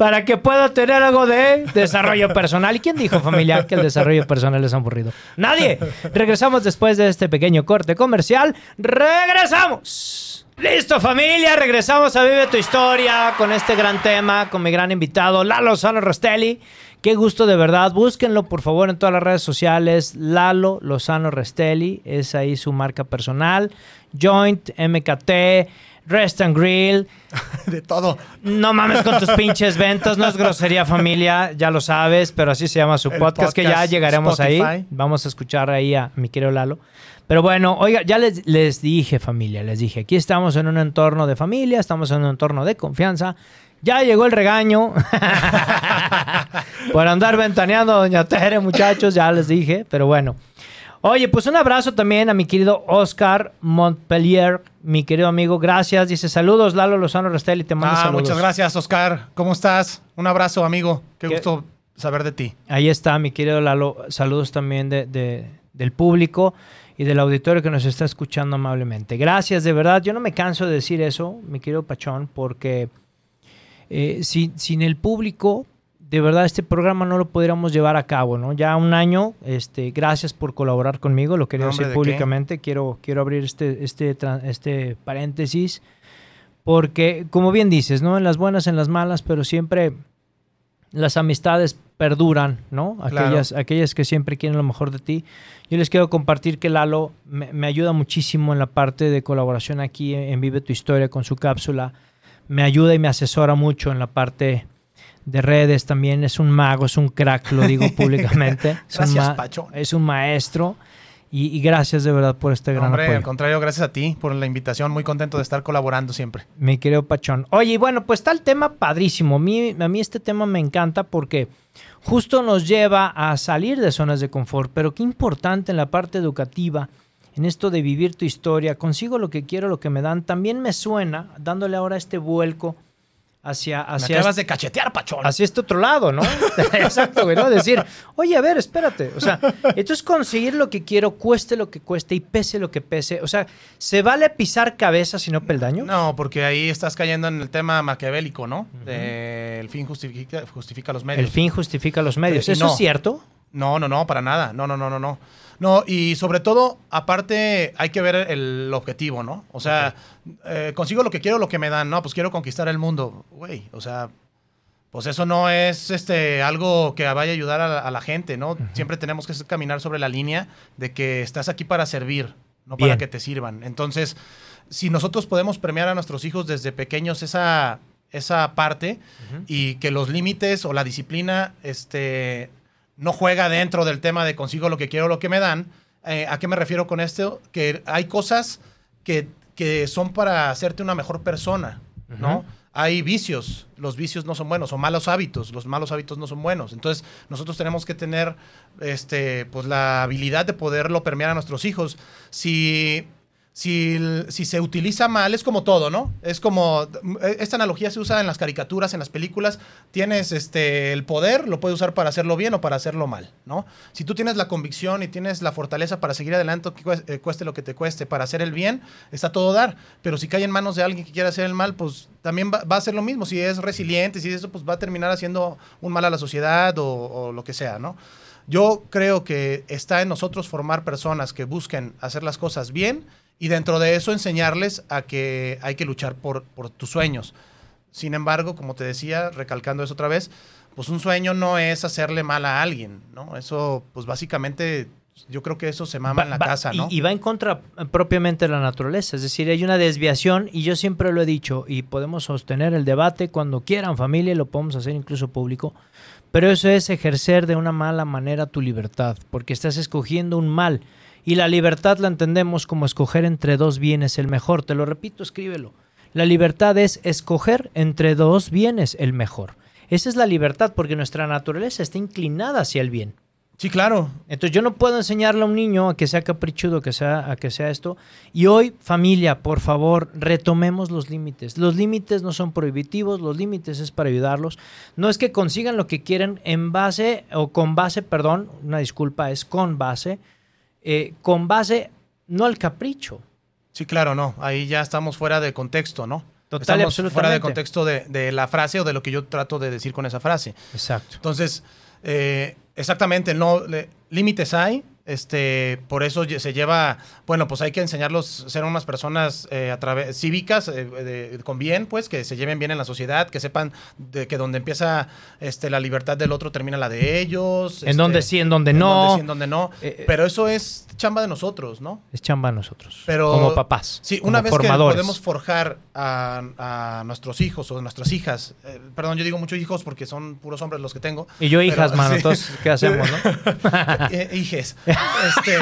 Para que pueda tener algo de desarrollo personal. ¿Y quién dijo, familia, que el desarrollo personal es aburrido? Nadie. Regresamos después de este pequeño corte comercial. ¡Regresamos! Listo, familia. Regresamos a Vive tu Historia con este gran tema, con mi gran invitado, Lalo Lozano Restelli. Qué gusto de verdad. Búsquenlo por favor en todas las redes sociales. Lalo Lozano Restelli. Es ahí su marca personal. Joint, MKT, Rest and Grill. (laughs) De todo. No mames con tus pinches ventas. No es grosería familia. Ya lo sabes. Pero así se llama su El podcast, que ya podcast, llegaremos ahí. Vamos a escuchar ahí a mi querido Lalo. Pero bueno, oiga, ya les, les dije familia. Les dije, aquí estamos en un entorno de familia. Estamos en un entorno de confianza. Ya llegó el regaño. (laughs) Por andar ventaneando a Doña Tere, muchachos, ya les dije. Pero bueno. Oye, pues un abrazo también a mi querido Oscar Montpellier, mi querido amigo. Gracias. Dice saludos, Lalo Lozano Restelli. Te mando Ah, saludos. muchas gracias, Oscar. ¿Cómo estás? Un abrazo, amigo. Qué, ¿Qué? gusto saber de ti. Ahí está, mi querido Lalo. Saludos también de, de- del público y del auditorio que nos está escuchando amablemente. Gracias, de verdad. Yo no me canso de decir eso, mi querido Pachón, porque eh, sin, sin el público, de verdad, este programa no lo podríamos llevar a cabo, ¿no? Ya un año, este, gracias por colaborar conmigo, lo quería decir ¿de qué? públicamente. Quiero, quiero abrir este, este, este paréntesis, porque, como bien dices, ¿no? En las buenas, en las malas, pero siempre las amistades perduran, ¿no? Claro. Aquellas, aquellas que siempre quieren lo mejor de ti. Yo les quiero compartir que Lalo me, me ayuda muchísimo en la parte de colaboración aquí en, en Vive tu Historia con su cápsula. Me ayuda y me asesora mucho en la parte de redes también. Es un mago, es un crack, lo digo (laughs) públicamente. Es un Gracias, ma- Pacho. Es un maestro. Y, y gracias de verdad por este gran Hombre, al apoyo. contrario, gracias a ti por la invitación. Muy contento de estar colaborando siempre. Mi querido Pachón. Oye, y bueno, pues está el tema padrísimo. A mí, a mí este tema me encanta porque justo nos lleva a salir de zonas de confort, pero qué importante en la parte educativa, en esto de vivir tu historia, consigo lo que quiero, lo que me dan, también me suena, dándole ahora este vuelco hacia, Me hacia, acabas de cachetear, Pachón. hacia este otro lado, ¿no? (laughs) Exacto, güey, ¿no? Decir, oye, a ver, espérate. O sea, entonces conseguir lo que quiero, cueste lo que cueste y pese lo que pese. O sea, ¿se vale pisar cabeza si no peldaño? No, porque ahí estás cayendo en el tema maquiavélico, ¿no? De el fin justifica, justifica los medios. El fin justifica los medios. Y ¿Eso no. es cierto? No, no, no, para nada. No, no, no, no, no. No, y sobre todo, aparte, hay que ver el objetivo, ¿no? O sea, eh, consigo lo que quiero, lo que me dan. No, pues quiero conquistar el mundo. Güey, o sea, pues eso no es este algo que vaya a ayudar a la, a la gente, ¿no? Siempre tenemos que caminar sobre la línea de que estás aquí para servir, no para que te sirvan. Entonces, si nosotros podemos premiar a nuestros hijos desde pequeños esa, esa parte y que los límites o la disciplina este, no juega dentro del tema de consigo lo que quiero, lo que me dan, eh, ¿a qué me refiero con esto? Que hay cosas que, que son para hacerte una mejor persona, ¿no? Hay vicios, los vicios no son buenos, o malos hábitos, los malos hábitos no son buenos. Entonces, nosotros tenemos que tener este, pues, la habilidad de poderlo permear a nuestros hijos. Si, si, si se utiliza mal, es como todo, ¿no? Es como, esta analogía se usa en las caricaturas, en las películas. Tienes este, el poder, lo puedes usar para hacerlo bien o para hacerlo mal, ¿no? Si tú tienes la convicción y tienes la fortaleza para seguir adelante, eh, cueste lo que te cueste, para hacer el bien, está todo dar. Pero si cae en manos de alguien que quiere hacer el mal, pues también va, va a ser lo mismo. Si es resiliente, si eso, pues va a terminar haciendo un mal a la sociedad o, o lo que sea, ¿no? Yo creo que está en nosotros formar personas que busquen hacer las cosas bien y dentro de eso enseñarles a que hay que luchar por, por tus sueños. Sin embargo, como te decía, recalcando eso otra vez, pues un sueño no es hacerle mal a alguien, ¿no? Eso, pues básicamente Yo creo que eso se mama en la Va- casa, y- ¿no? Y, va en contra propiamente de la naturaleza. Es decir, hay una desviación y yo siempre lo he dicho y podemos sostener el debate cuando quieran familia y lo podemos hacer incluso público. Pero eso es ejercer de una mala manera tu libertad porque estás escogiendo un mal. Y la libertad la entendemos como escoger entre dos bienes el mejor. Te lo repito, escríbelo. La libertad es escoger entre dos bienes el mejor. Esa es la libertad porque nuestra naturaleza está inclinada hacia el bien. Sí, claro. Entonces yo no puedo enseñarle a un niño a que sea caprichudo, que sea, a que sea esto. Y hoy, familia, por favor, retomemos los límites. Los límites no son prohibitivos, los límites es para ayudarlos. No es que consigan lo que quieren en base, o con base, perdón, una disculpa, es con base, eh, con base no al capricho. Sí, claro, no. Ahí ya estamos fuera de contexto, ¿no? Total estamos fuera de absolutamente. contexto de, de la frase o de lo que yo trato de decir con esa frase. Exacto. Entonces, eh, exactamente, no límites hay. Este, por eso se lleva, bueno, pues hay que enseñarlos a ser unas personas eh, a través cívicas eh, de- con bien, pues que se lleven bien en la sociedad, que sepan de que donde empieza este, la libertad del otro termina la de ellos. En este, donde sí, en donde en no. donde sí, en donde no. Eh, eh. Pero eso es chamba de nosotros, ¿no? Es chamba a nosotros. Pero, como papás. Sí, una vez formadores. que podemos forjar a, a nuestros hijos o nuestras hijas, perdón, yo digo muchos hijos porque son puros hombres los que tengo. Y yo pero- hijas, mano. sí. Entonces, ¿qué hacemos, no? (laughs) (laughs) Hijes. (laughs) Este,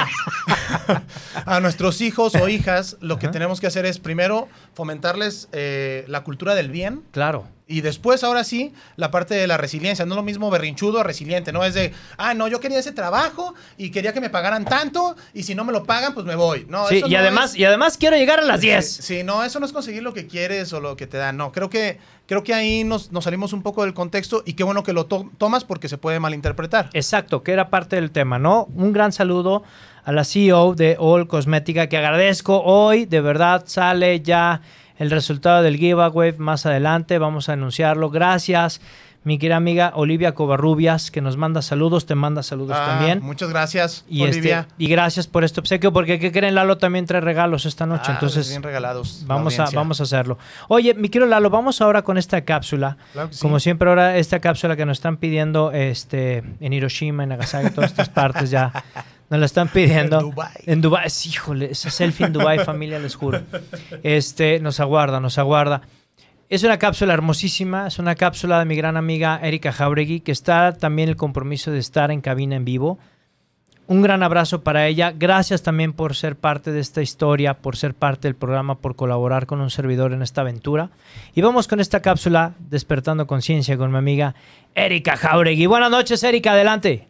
a nuestros hijos o hijas, lo que tenemos que hacer es primero fomentarles eh, la cultura del bien. Claro. Y después, ahora sí, la parte de la resiliencia. No es lo mismo berrinchudo a resiliente. No es de, ah, no, yo quería ese trabajo y quería que me pagaran tanto y si no me lo pagan, pues me voy. No, Sí, eso y no además, es- y además quiero llegar a las 10. Sí, sí, no, eso no es conseguir lo que quieres o lo que te dan. No, creo que, creo que ahí nos, nos salimos un poco del contexto y qué bueno que lo to- tomas porque se puede malinterpretar. Exacto, que era parte del tema, ¿no? Un gran saludo a la CEO de All Cosmética, que agradezco hoy, de verdad sale ya el resultado del giveaway más adelante, vamos a anunciarlo. Gracias, mi querida amiga Olivia Covarrubias, que nos manda saludos, te manda saludos Ah, también. Muchas gracias, Y, este, Olivia. y gracias por este obsequio, porque ¿qué creen? Lalo también trae regalos esta noche, Ah, entonces bien regalados. la vamos a, vamos a hacerlo. Oye, mi querido Lalo, vamos ahora con esta cápsula. Claro que sí. Como siempre ahora esta cápsula que nos están pidiendo este en Hiroshima, en Nagasaki, todas estas (laughs) partes ya nos la están pidiendo. En Dubái. En Dubái, sí, híjole, esa selfie en Dubái, familia, les juro. Este, nos aguarda, nos aguarda. Es una cápsula hermosísima, es una cápsula de mi gran amiga Erika Jauregui, que está también el compromiso de estar en cabina en vivo. Un gran abrazo para ella. Gracias también por ser parte de esta historia, por ser parte del programa, por colaborar con un servidor en esta aventura. Y vamos con esta cápsula, Despertando Conciencia, con mi amiga Erika Jauregui. Buenas noches, Erika, adelante.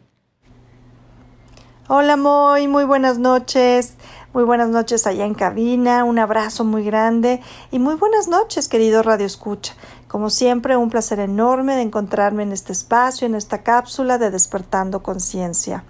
Hola Moy, muy buenas noches. Muy buenas noches allá en cabina, un abrazo muy grande y muy buenas noches, querido Radio Escucha. Como siempre, un placer enorme de encontrarme en este espacio, en esta cápsula de Despertando Conciencia.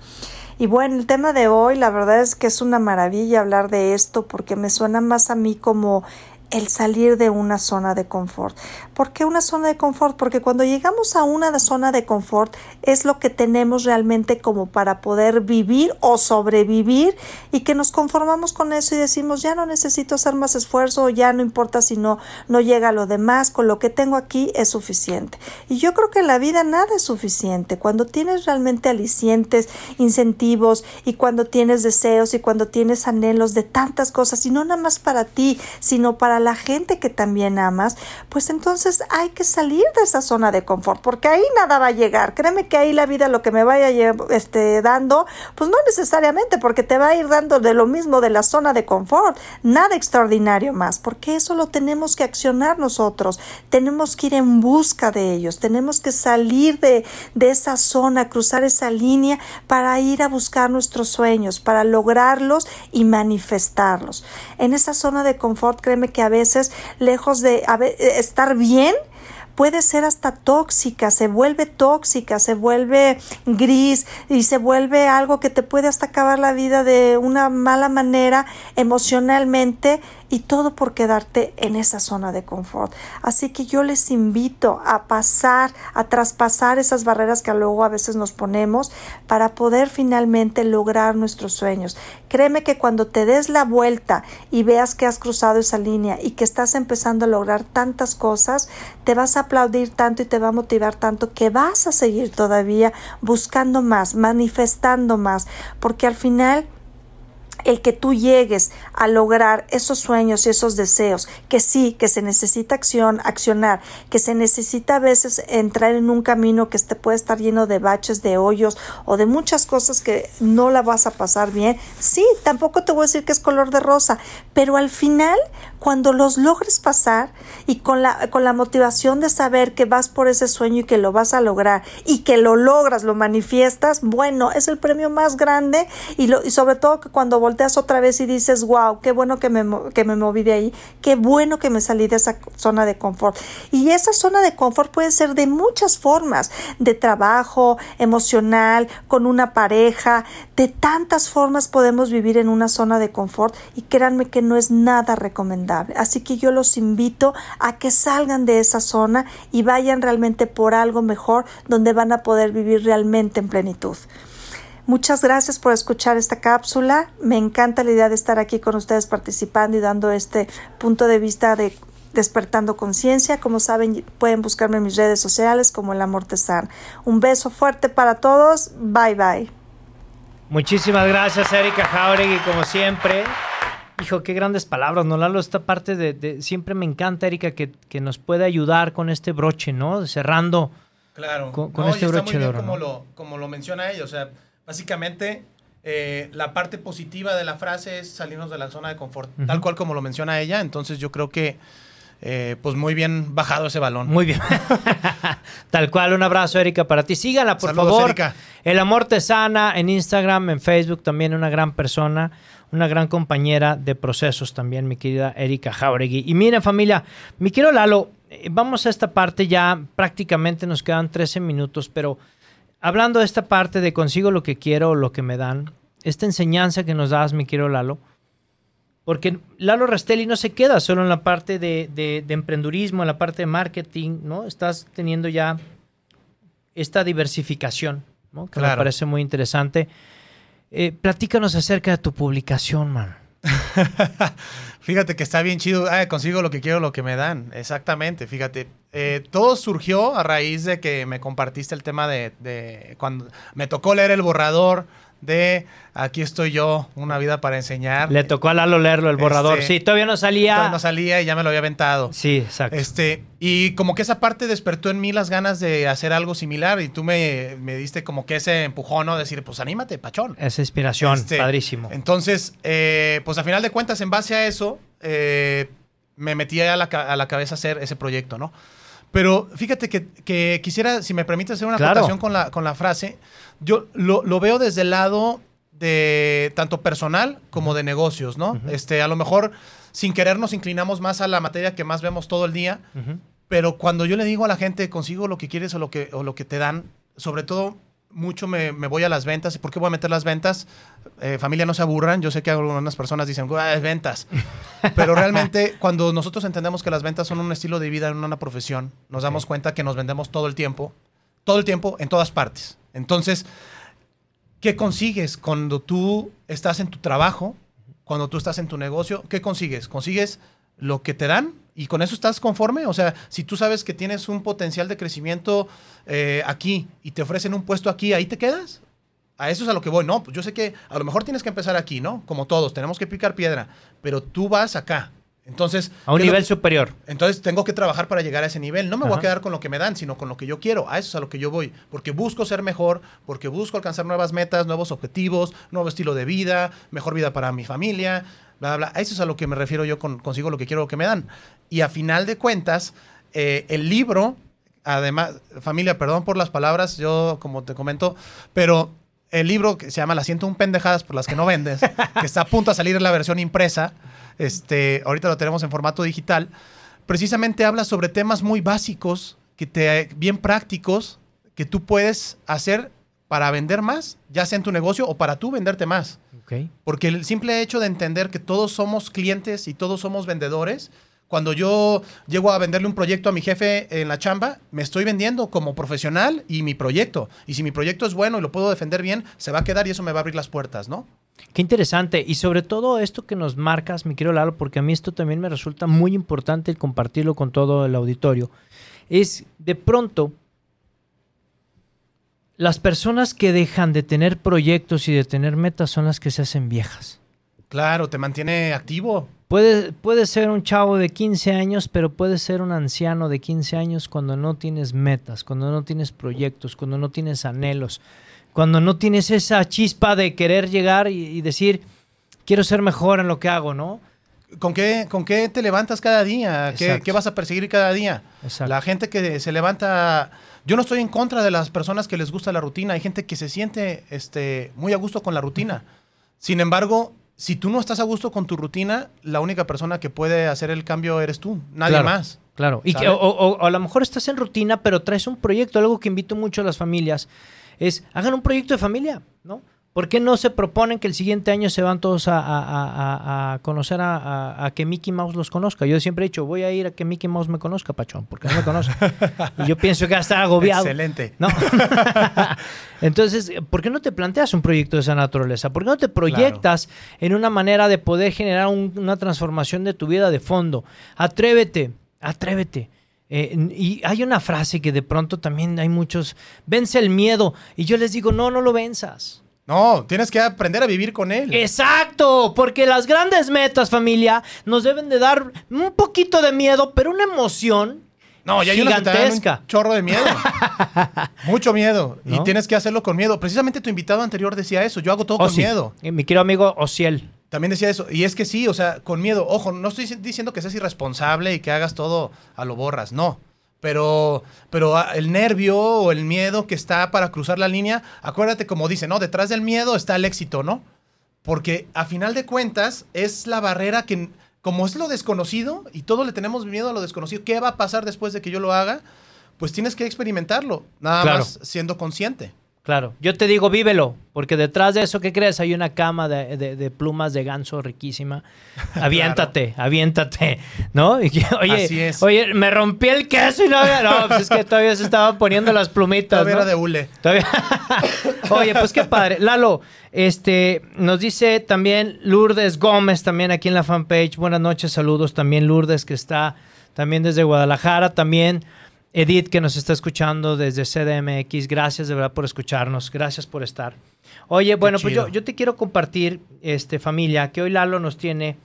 Y bueno, el tema de hoy, la verdad es que es una maravilla hablar de esto porque me suena más a mí como el salir de una zona de confort. ¿Por qué una zona de confort? Porque cuando llegamos a una zona de confort es lo que tenemos realmente como para poder vivir o sobrevivir y que nos conformamos con eso y decimos ya no necesito hacer más esfuerzo ya no importa si no, no llega lo demás, con lo que tengo aquí es suficiente. Y yo creo que en la vida nada es suficiente. Cuando tienes realmente alicientes, incentivos y cuando tienes deseos y cuando tienes anhelos de tantas cosas y no nada más para ti, sino para la gente que también amas, pues entonces hay que salir de esa zona de confort, porque ahí nada va a llegar. Créeme que ahí la vida lo que me vaya este, dando, pues no necesariamente, porque te va a ir dando de lo mismo de la zona de confort, nada extraordinario más, porque eso lo tenemos que accionar nosotros, tenemos que ir en busca de ellos, tenemos que salir de, de esa zona, cruzar esa línea para ir a buscar nuestros sueños, para lograrlos y manifestarlos. En esa zona de confort, créeme que a veces, lejos de a ve- estar bien, puede ser hasta tóxica, se vuelve tóxica, se vuelve gris y se vuelve algo que te puede hasta acabar la vida de una mala manera emocionalmente y todo por quedarte en esa zona de confort. Así que yo les invito a pasar, a traspasar esas barreras que luego a veces nos ponemos para poder finalmente lograr nuestros sueños. Créeme que cuando te des la vuelta y veas que has cruzado esa línea y que estás empezando a lograr tantas cosas, te vas a aplaudir tanto y te va a motivar tanto que vas a seguir todavía buscando más, manifestando más, porque al final el que tú llegues a lograr esos sueños y esos deseos, que sí, que se necesita acción, accionar, que se necesita a veces entrar en un camino que te puede estar lleno de baches, de hoyos o de muchas cosas que no la vas a pasar bien. Sí, tampoco te voy a decir que es color de rosa, pero al final, cuando los logres pasar y con la, con la motivación de saber que vas por ese sueño y que lo vas a lograr y que lo logras, lo manifiestas, bueno, es el premio más grande y, lo, y sobre todo que cuando volteas otra vez y dices, wow, qué bueno que me, que me moví de ahí, qué bueno que me salí de esa zona de confort. Y esa zona de confort puede ser de muchas formas, de trabajo, emocional, con una pareja, de tantas formas podemos vivir en una zona de confort y créanme que no es nada recomendable. Así que yo los invito a que salgan de esa zona y vayan realmente por algo mejor donde van a poder vivir realmente en plenitud. Muchas gracias por escuchar esta cápsula. Me encanta la idea de estar aquí con ustedes participando y dando este punto de vista de despertando conciencia. Como saben, pueden buscarme en mis redes sociales como El Amor. Un beso fuerte para todos. Bye bye. Muchísimas gracias, Erika Jauregui, como siempre. Hijo, qué grandes palabras, ¿no, Lalo? Esta parte de, siempre me encanta, Erika, que, nos puede ayudar con este broche, ¿no? Cerrando claro. con, este broche de oro. Como, lo, como lo menciona ella, o sea, Básicamente, eh, la parte positiva de la frase es salirnos de la zona de confort, tal cual como lo menciona ella. Entonces yo creo que, eh, pues muy bien bajado ese balón. Muy bien. (laughs) tal cual, un abrazo, Erika, para ti. Sígala, por favor. El amor te sana en Instagram, en Facebook, también una gran persona, una gran compañera de procesos también, mi querida Erika Jauregui. Y miren, familia, mi querido Lalo, eh, vamos a esta parte ya, prácticamente nos quedan 13 minutos, pero hablando de esta parte de consigo lo que quiero o lo que me dan, esta enseñanza que nos das, mi quiero Lalo, porque Lalo Rastelli no se queda solo en la parte de, de, emprendurismo, en la parte de marketing, ¿no? Estás teniendo ya esta diversificación, ¿no? Que me parece muy interesante. Eh, platícanos acerca de tu publicación, man. (laughs) fíjate que está bien chido. Ah, consigo lo que quiero, lo que me dan. Exactamente, fíjate. Eh, todo surgió a raíz de que me compartiste el tema de, de, cuando me tocó leer el borrador de Aquí estoy yo, una vida para enseñar. Le tocó a Lalo leerlo, el borrador. Este, sí, todavía no salía. Todavía no salía y ya me lo había aventado. Sí, exacto. Este, y como que esa parte despertó en mí las ganas de hacer algo similar y tú me, me diste como que ese empujón, ¿no? Decir, pues anímate, pachón. Esa inspiración, este, padrísimo. Entonces, eh, pues a final de cuentas, en base a eso, eh, me metí a la, a la cabeza hacer ese proyecto, ¿no? Pero fíjate que, quisiera, si me permite hacer una acotación con la, con la frase, yo lo, veo desde el lado de tanto personal como de negocios, ¿no? Este, a lo mejor sin querer nos inclinamos más a la materia que más vemos todo el día, pero cuando yo le digo a la gente consigo lo que quieres o lo que, o lo que te dan, sobre todo mucho me, voy a las ventas. ¿Y por qué voy a meter las ventas? Eh, familia, no se aburran. Yo sé que algunas personas dicen, es ventas. (laughs) Pero realmente, cuando nosotros entendemos que las ventas son un estilo de vida, en una profesión, nos damos cuenta que nos vendemos todo el tiempo, todo el tiempo, en todas partes. Entonces, ¿qué consigues cuando tú estás en tu trabajo? Cuando tú estás en tu negocio, ¿qué consigues? Consigues lo que te dan y con eso estás conforme. O sea, si tú sabes que tienes un potencial de crecimiento eh, aquí y te ofrecen un puesto aquí, ahí te quedas. A eso es a lo que voy. No, pues yo sé que a lo mejor tienes que empezar aquí, ¿no? Como todos, tenemos que picar piedra, pero tú vas acá. Entonces. A un nivel superior. Entonces tengo que trabajar para llegar a ese nivel. No me voy a quedar con lo que me dan, sino con lo que yo quiero. A eso es a lo que yo voy. Porque busco ser mejor, porque busco alcanzar nuevas metas, nuevos objetivos, nuevo estilo de vida, mejor vida para mi familia, bla, bla. Eso es a lo que me refiero yo con consigo lo que quiero, lo que me dan. Y a final de cuentas, eh, el libro, además, familia, perdón por las palabras, yo como te comento, pero el libro que se llama Las un pendejadas por las que no vendes, (laughs) que está a punto de salir en la versión impresa, este, ahorita lo tenemos en formato digital, precisamente habla sobre temas muy básicos, que te, bien prácticos, que tú puedes hacer para vender más, ya sea en tu negocio o para tú venderte más. Porque el simple hecho de entender que todos somos clientes y todos somos vendedores, cuando yo llego a venderle un proyecto a mi jefe en la chamba, me estoy vendiendo como profesional y mi proyecto. Y si mi proyecto es bueno y lo puedo defender bien, se va a quedar y eso me va a abrir las puertas, ¿no? Qué interesante. Y sobre todo esto que nos marcas, mi querido Lalo, porque a mí esto también me resulta muy importante el compartirlo con todo el auditorio, es de pronto las personas que dejan de tener proyectos y de tener metas son las que se hacen viejas. Claro, te mantiene activo. Puede, puede ser un chavo de 15 años, pero puede ser un anciano de 15 años cuando no tienes metas, cuando no tienes proyectos, cuando no tienes anhelos, cuando no tienes esa chispa de querer llegar y, y decir, quiero ser mejor en lo que hago, ¿no? ¿Con qué, ¿Con qué te levantas cada día? ¿Qué, vas a perseguir cada día? Exacto. La gente que se levanta... Yo no estoy en contra de las personas que les gusta la rutina. Hay gente que se siente este, muy a gusto con la rutina. Sin embargo, si tú no estás a gusto con tu rutina, la única persona que puede hacer el cambio eres tú. Nadie Claro, más. Claro. Y que, o- o a lo mejor estás en rutina, pero traes un proyecto. Algo que invito mucho a las familias es hagan un proyecto de familia, ¿no? ¿Por qué no se proponen que el siguiente año se van todos a, a- a- a- a conocer a, que Mickey Mouse los conozca? Yo siempre he dicho, voy a ir a que Mickey Mouse me conozca, Pachón, porque no me conoce. y yo pienso que va a estar agobiado. Excelente. ¿no? (laughs) Entonces, ¿por qué no te planteas un proyecto de esa naturaleza? ¿Por qué no te proyectas en una manera de poder generar un- una transformación de tu vida de fondo? Atrévete, atrévete. Eh, y hay una frase que de pronto también hay muchos, vence el miedo. Y yo les digo, no, no lo venzas. No, tienes que aprender a vivir con él. Exacto, porque las grandes metas, familia, nos deben de dar un poquito de miedo, pero una emoción No, ya hay unos que te dan gigantesca. un chorro de miedo. (laughs) Mucho miedo. Y tienes que hacerlo con miedo. Precisamente tu invitado anterior decía eso. Yo hago todo Oh, con sí. miedo. Eh, Mi querido amigo Ociel. También decía eso. Y es que sí, o sea, con miedo. Ojo, no estoy diciendo que seas irresponsable y que hagas todo a lo borras. No. Pero, pero ah, el nervio o el miedo que está para cruzar la línea, acuérdate como dice, ¿no? Detrás del miedo está el éxito, ¿no? Porque a final de cuentas es la barrera que, como es lo desconocido y todos le tenemos miedo a lo desconocido, ¿qué va a pasar después de que yo lo haga? Pues tienes que experimentarlo, nada Claro. más siendo consciente. Claro, yo te digo, vívelo, porque detrás de eso, ¿qué crees? Hay una cama de, de- de plumas de ganso riquísima. (laughs) Aviéntate, aviéntate, ¿no? Y (laughs) oye, Así es. oye, me rompí el queso y no había... No, pues es que todavía se estaban poniendo las plumitas, Todavía ¿no? era de hule. Todavía- (laughs) Oye, pues qué padre. Lalo, este, nos dice también Lourdes Gómez, también aquí en la fanpage. Buenas noches, saludos también Lourdes, que está también desde Guadalajara. También Edith, que nos está escuchando desde CDMX. Gracias de verdad por escucharnos. Gracias por estar. Oye, bueno, pues yo, yo te quiero compartir, este, familia, que hoy Lalo nos tiene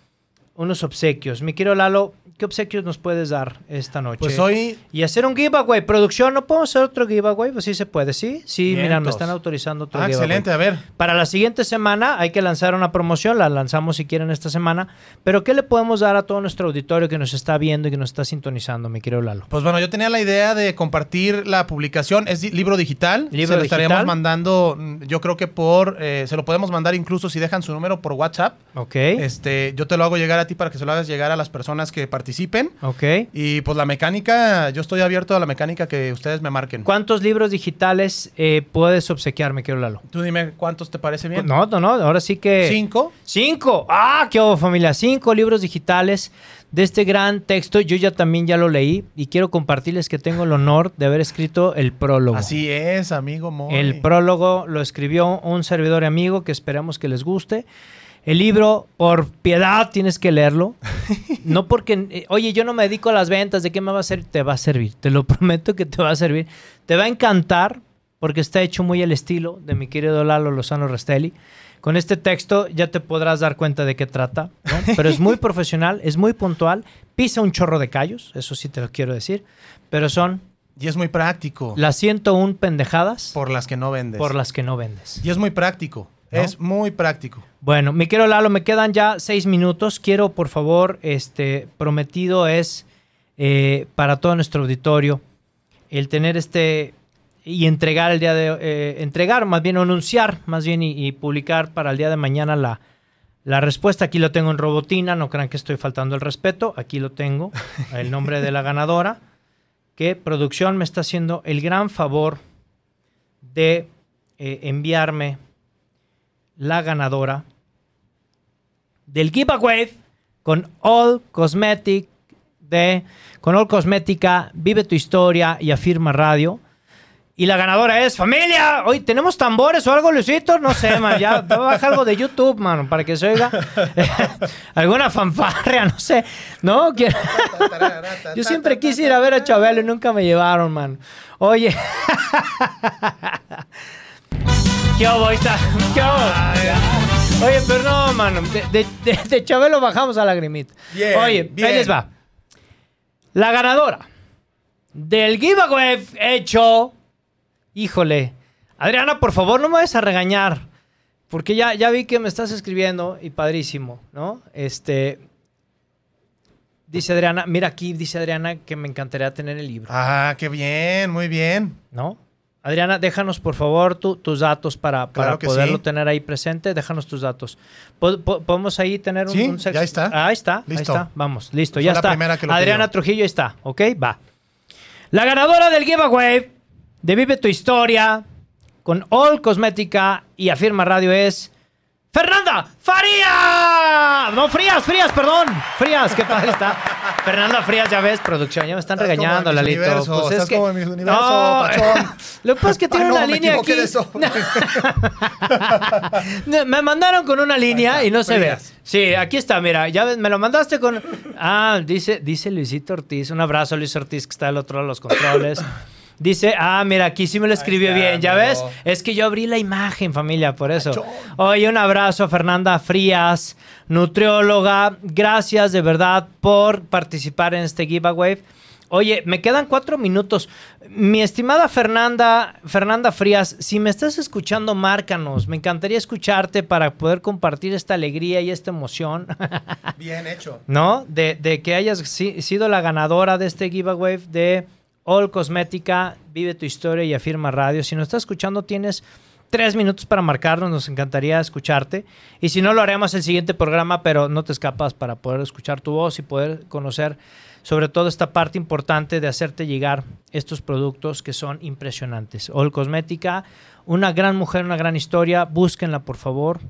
unos obsequios. Mi querido Lalo, ¿qué obsequios nos puedes dar esta noche? Pues hoy Y hacer un giveaway. Producción, ¿no podemos hacer otro giveaway? Pues sí se puede, ¿sí? Sí, mira, me están autorizando otro Ah, giveaway. excelente, a ver. Para la siguiente semana hay que lanzar una promoción, la lanzamos si quieren esta semana. Pero ¿qué le podemos dar a todo nuestro auditorio que nos está viendo y que nos está sintonizando, mi querido Lalo? Pues bueno, yo tenía la idea de compartir la publicación. Es libro digital. Libro se lo estaríamos digital. mandando, mm, yo creo que por, eh, se lo podemos mandar incluso si dejan su número por WhatsApp. Ok. Este, yo te lo hago llegar a ti para que se lo hagas llegar a las personas que participen. Ok. Y pues la mecánica, yo estoy abierto a la mecánica que ustedes me marquen. ¿Cuántos libros digitales eh, puedes obsequiar, mi querido Lalo? Tú dime cuántos te parece bien. No, no, no, ahora sí que... ¿Cinco? Cinco. Ah, qué hubo, familia. Cinco libros digitales de este gran texto. Yo ya también ya lo leí y quiero compartirles que tengo el honor de haber escrito el prólogo. Así es, amigo Moy. El prólogo lo escribió un servidor y amigo que esperamos que les guste. El libro, por piedad, tienes que leerlo. (laughs) No porque, eh, oye, yo no me dedico a las ventas, ¿de qué me va a servir? Te va a servir, te lo (laughs) prometo que te va a servir. Te va a encantar porque está hecho muy al estilo de mi querido Lalo Lozano Restelli. Con este texto ya te podrás dar cuenta de qué trata, ¿no? pero es muy (laughs) profesional, es muy puntual, pisa un chorro de callos, eso sí te lo quiero decir, pero son Y es muy práctico. las 101 pendejadas Por las que no vendes. por las que no vendes. Y es muy práctico. ¿No? Es muy práctico. Bueno, mi querido Lalo, me quedan ya seis minutos. Quiero, por favor, este prometido es eh, para todo nuestro auditorio el tener este y entregar el día de eh, entregar, más bien anunciar, más bien y, y publicar para el día de mañana la, la respuesta. Aquí lo tengo en robotina, no crean que estoy faltando el respeto. Aquí lo tengo, (laughs) el nombre de la ganadora, que producción me está haciendo el gran favor de eh, enviarme la ganadora del giveaway con All Cosmetic de con All Cosmética, Vive tu historia y Afirma Radio. Y la ganadora es familia. Hoy tenemos tambores o algo, Luisito. No sé, man. Ya (laughs) baja algo de YouTube, mano, para que se oiga. (laughs) Alguna fanfarria, no sé. No, quiero. (laughs) Yo siempre quise ir a ver a Chabelo y nunca me llevaron, man. Oye. ¿Qué hubo? Ahí está. ¿Qué hubo? Oye, pero no, mano. De, de, de- de Chabelo bajamos a lagrimita. Bien, Oye, bien. ahí les va. La ganadora del giveaway hecho. Híjole. Adriana, por favor, no me vayas a regañar. Porque ya, ya vi que me estás escribiendo y padrísimo, ¿no? Este. Dice Adriana, mira aquí, dice Adriana que me encantaría tener el libro, Ah, qué bien, muy bien. ¿no? Adriana, déjanos por favor tu- tus datos para, para Claro poderlo sí. tener ahí presente. Déjanos tus datos. Po- po- ¿Podemos ahí tener un, Sí, un ya está. Ah, ahí está, Listo. ahí está. Vamos, listo, Fue ya está. Adriana pidió. Trujillo está, ¿ok? Va. La ganadora del giveaway de Vive tu Historia con All Cosmética y Afirma Radio es Fernanda Faría. No, Frías, Frías, perdón. Frías, qué padre está. Fernanda Frías, ya ves, producción, ya me están Estás regañando, como en Lalito. Universo, Pues es estás que- como en Miss Universo, No, pachón. Lo que pasa es que tiene Ah, no, una me línea equivoqué aquí. de sobre. (laughs) Me mandaron con una línea y no se ve. Frías. Sí, aquí está, mira, ya ves, me lo mandaste con... Ah, dice, dice Luisito Ortiz. Un abrazo Luis Ortiz que está del otro lado de los controles. Dice, ah, mira, aquí sí me lo escribió está, bien, ¿ya amigo. ves? Es que yo abrí la imagen, familia, por eso. Oye, un abrazo a Fernanda Frías, nutrióloga. Gracias de verdad por participar en este giveaway. Oye, me quedan cuatro minutos. Mi estimada Fernanda, Fernanda Frías, si me estás escuchando, márcanos. Me encantaría escucharte para poder compartir esta alegría y esta emoción, Bien hecho. (laughs) ¿no? De, de que hayas si- sido la ganadora de este giveaway de All Cosmética, Vive tu historia y Afirma Radio. Si nos estás escuchando, tienes tres minutos para marcarnos. Nos encantaría escucharte. Y si no, lo haremos el siguiente programa, pero no te escapas para poder escuchar tu voz y poder conocer sobre todo esta parte importante de hacerte llegar estos productos que son impresionantes. All Cosmética, una gran mujer, una gran historia. Búsquenla, por favor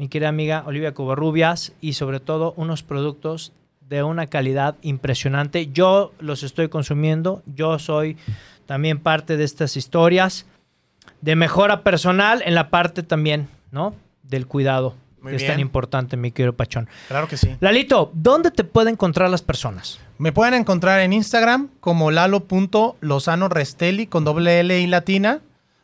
mi querida amiga Olivia Covarrubias y sobre todo unos productos de una calidad impresionante. Yo los estoy consumiendo, yo soy también parte de estas historias de mejora personal en la parte también, ¿no? Del cuidado, Muy que es tan importante, mi querido Pachón. Claro que sí. Lalito, ¿dónde te pueden encontrar las personas? Me pueden encontrar en Instagram como lalo.lozano-restelli con doble L y latina.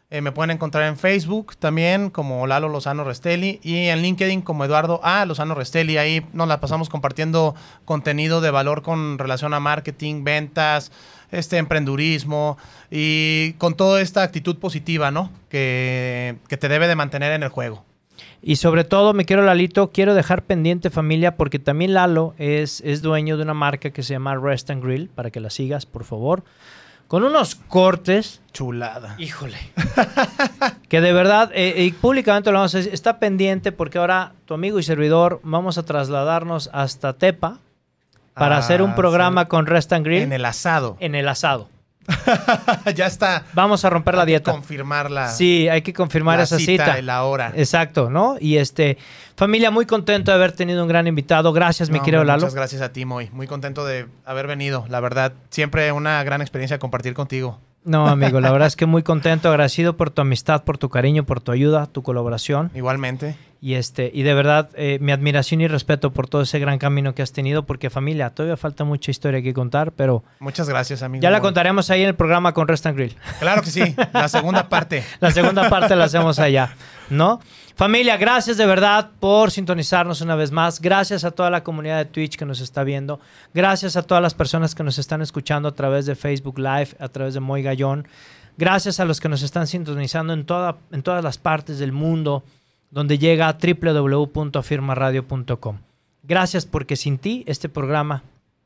Eh, me pueden encontrar en Facebook también como Lalo Lozano Restelli y en LinkedIn como Eduardo A. Lozano Restelli. Ahí nos la pasamos compartiendo contenido de valor con relación a marketing, ventas, este emprendurismo y con toda esta actitud positiva, ¿no? Que, que te debe de mantener en el juego. Y sobre todo, me quiero Lalito, quiero dejar pendiente familia porque también Lalo es, es dueño de una marca que se llama Rest and Grill, para que la sigas, por favor. Con unos cortes, Chulada. híjole, (laughs) que de verdad, eh, y públicamente lo vamos a decir, está pendiente porque ahora tu amigo y servidor vamos a trasladarnos hasta Tepa para Ah, hacer un programa sí. con Rest and Grill En el asado. en el asado. (laughs) ya está. Vamos a romper la que dieta. Confirmar la, Sí, hay que confirmar la esa cita, cita. la hora. Exacto, ¿no? Y este, familia, muy contento de haber tenido un gran invitado. Gracias, mi querido Lalo. Muchas gracias a ti, Moy. Muy contento de haber venido. La verdad, siempre una gran experiencia compartir contigo. No, amigo, la verdad es que muy contento, agradecido por tu amistad, por tu cariño, por tu ayuda, tu colaboración. (laughs) Igualmente. Y este, y de verdad, eh, mi admiración y respeto por todo ese gran camino que has tenido, porque familia, todavía falta mucha historia que contar, pero Muchas gracias, amigo. ya la contaremos ahí en el programa con Rest and Grill. Claro que sí. La segunda parte. (laughs) La segunda parte la hacemos allá, ¿no? Familia, gracias de verdad por sintonizarnos una vez más. Gracias a toda la comunidad de Twitch que nos está viendo. Gracias a todas las personas que nos están escuchando a través de Facebook Live, a través de Moy Gallón. Gracias a los que nos están sintonizando en, toda, en todas las partes del mundo, donde llega a www.afirmaradio.com. Gracias porque sin ti este programa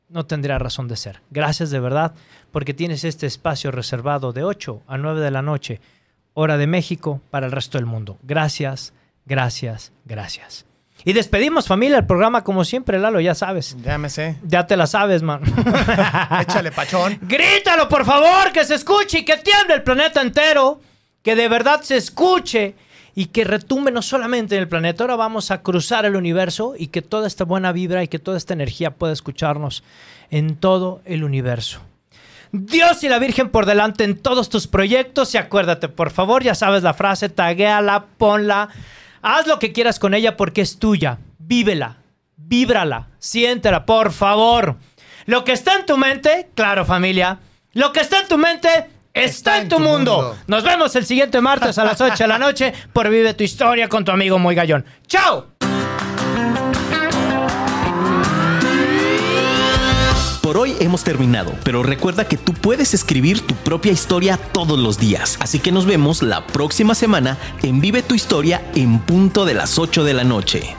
no tendría razón de ser. Gracias de verdad porque tienes este espacio reservado de 8 a 9 de la noche, hora de México, para el resto del mundo. Gracias, gracias, gracias. Y despedimos familia el programa como siempre, Lalo, ya sabes. Ya me sé. Ya te la sabes, man. (laughs) Échale, pachón. Grítalo, por favor, que se escuche y que tiemble el planeta entero. Que de verdad se escuche y que retumbe no solamente en el planeta, ahora vamos a cruzar el universo y que toda esta buena vibra y que toda esta energía pueda escucharnos en todo el universo. Dios y la Virgen por delante en todos tus proyectos. Y acuérdate, por favor, ya sabes la frase, taguéala, ponla, haz lo que quieras con ella porque es tuya, vívela, víbrala, siéntela, por favor. Lo que está en tu mente, claro familia, lo que está en tu mente está, en tu, mundo. Nos vemos el siguiente martes a las (laughs) 8 de la noche por Vive tu historia con tu amigo Muy Gallón. ¡Chao! Por hoy hemos terminado, pero recuerda que tú puedes escribir tu propia historia todos los días. Así que nos vemos la próxima semana en Vive tu historia en punto de las 8 de la noche.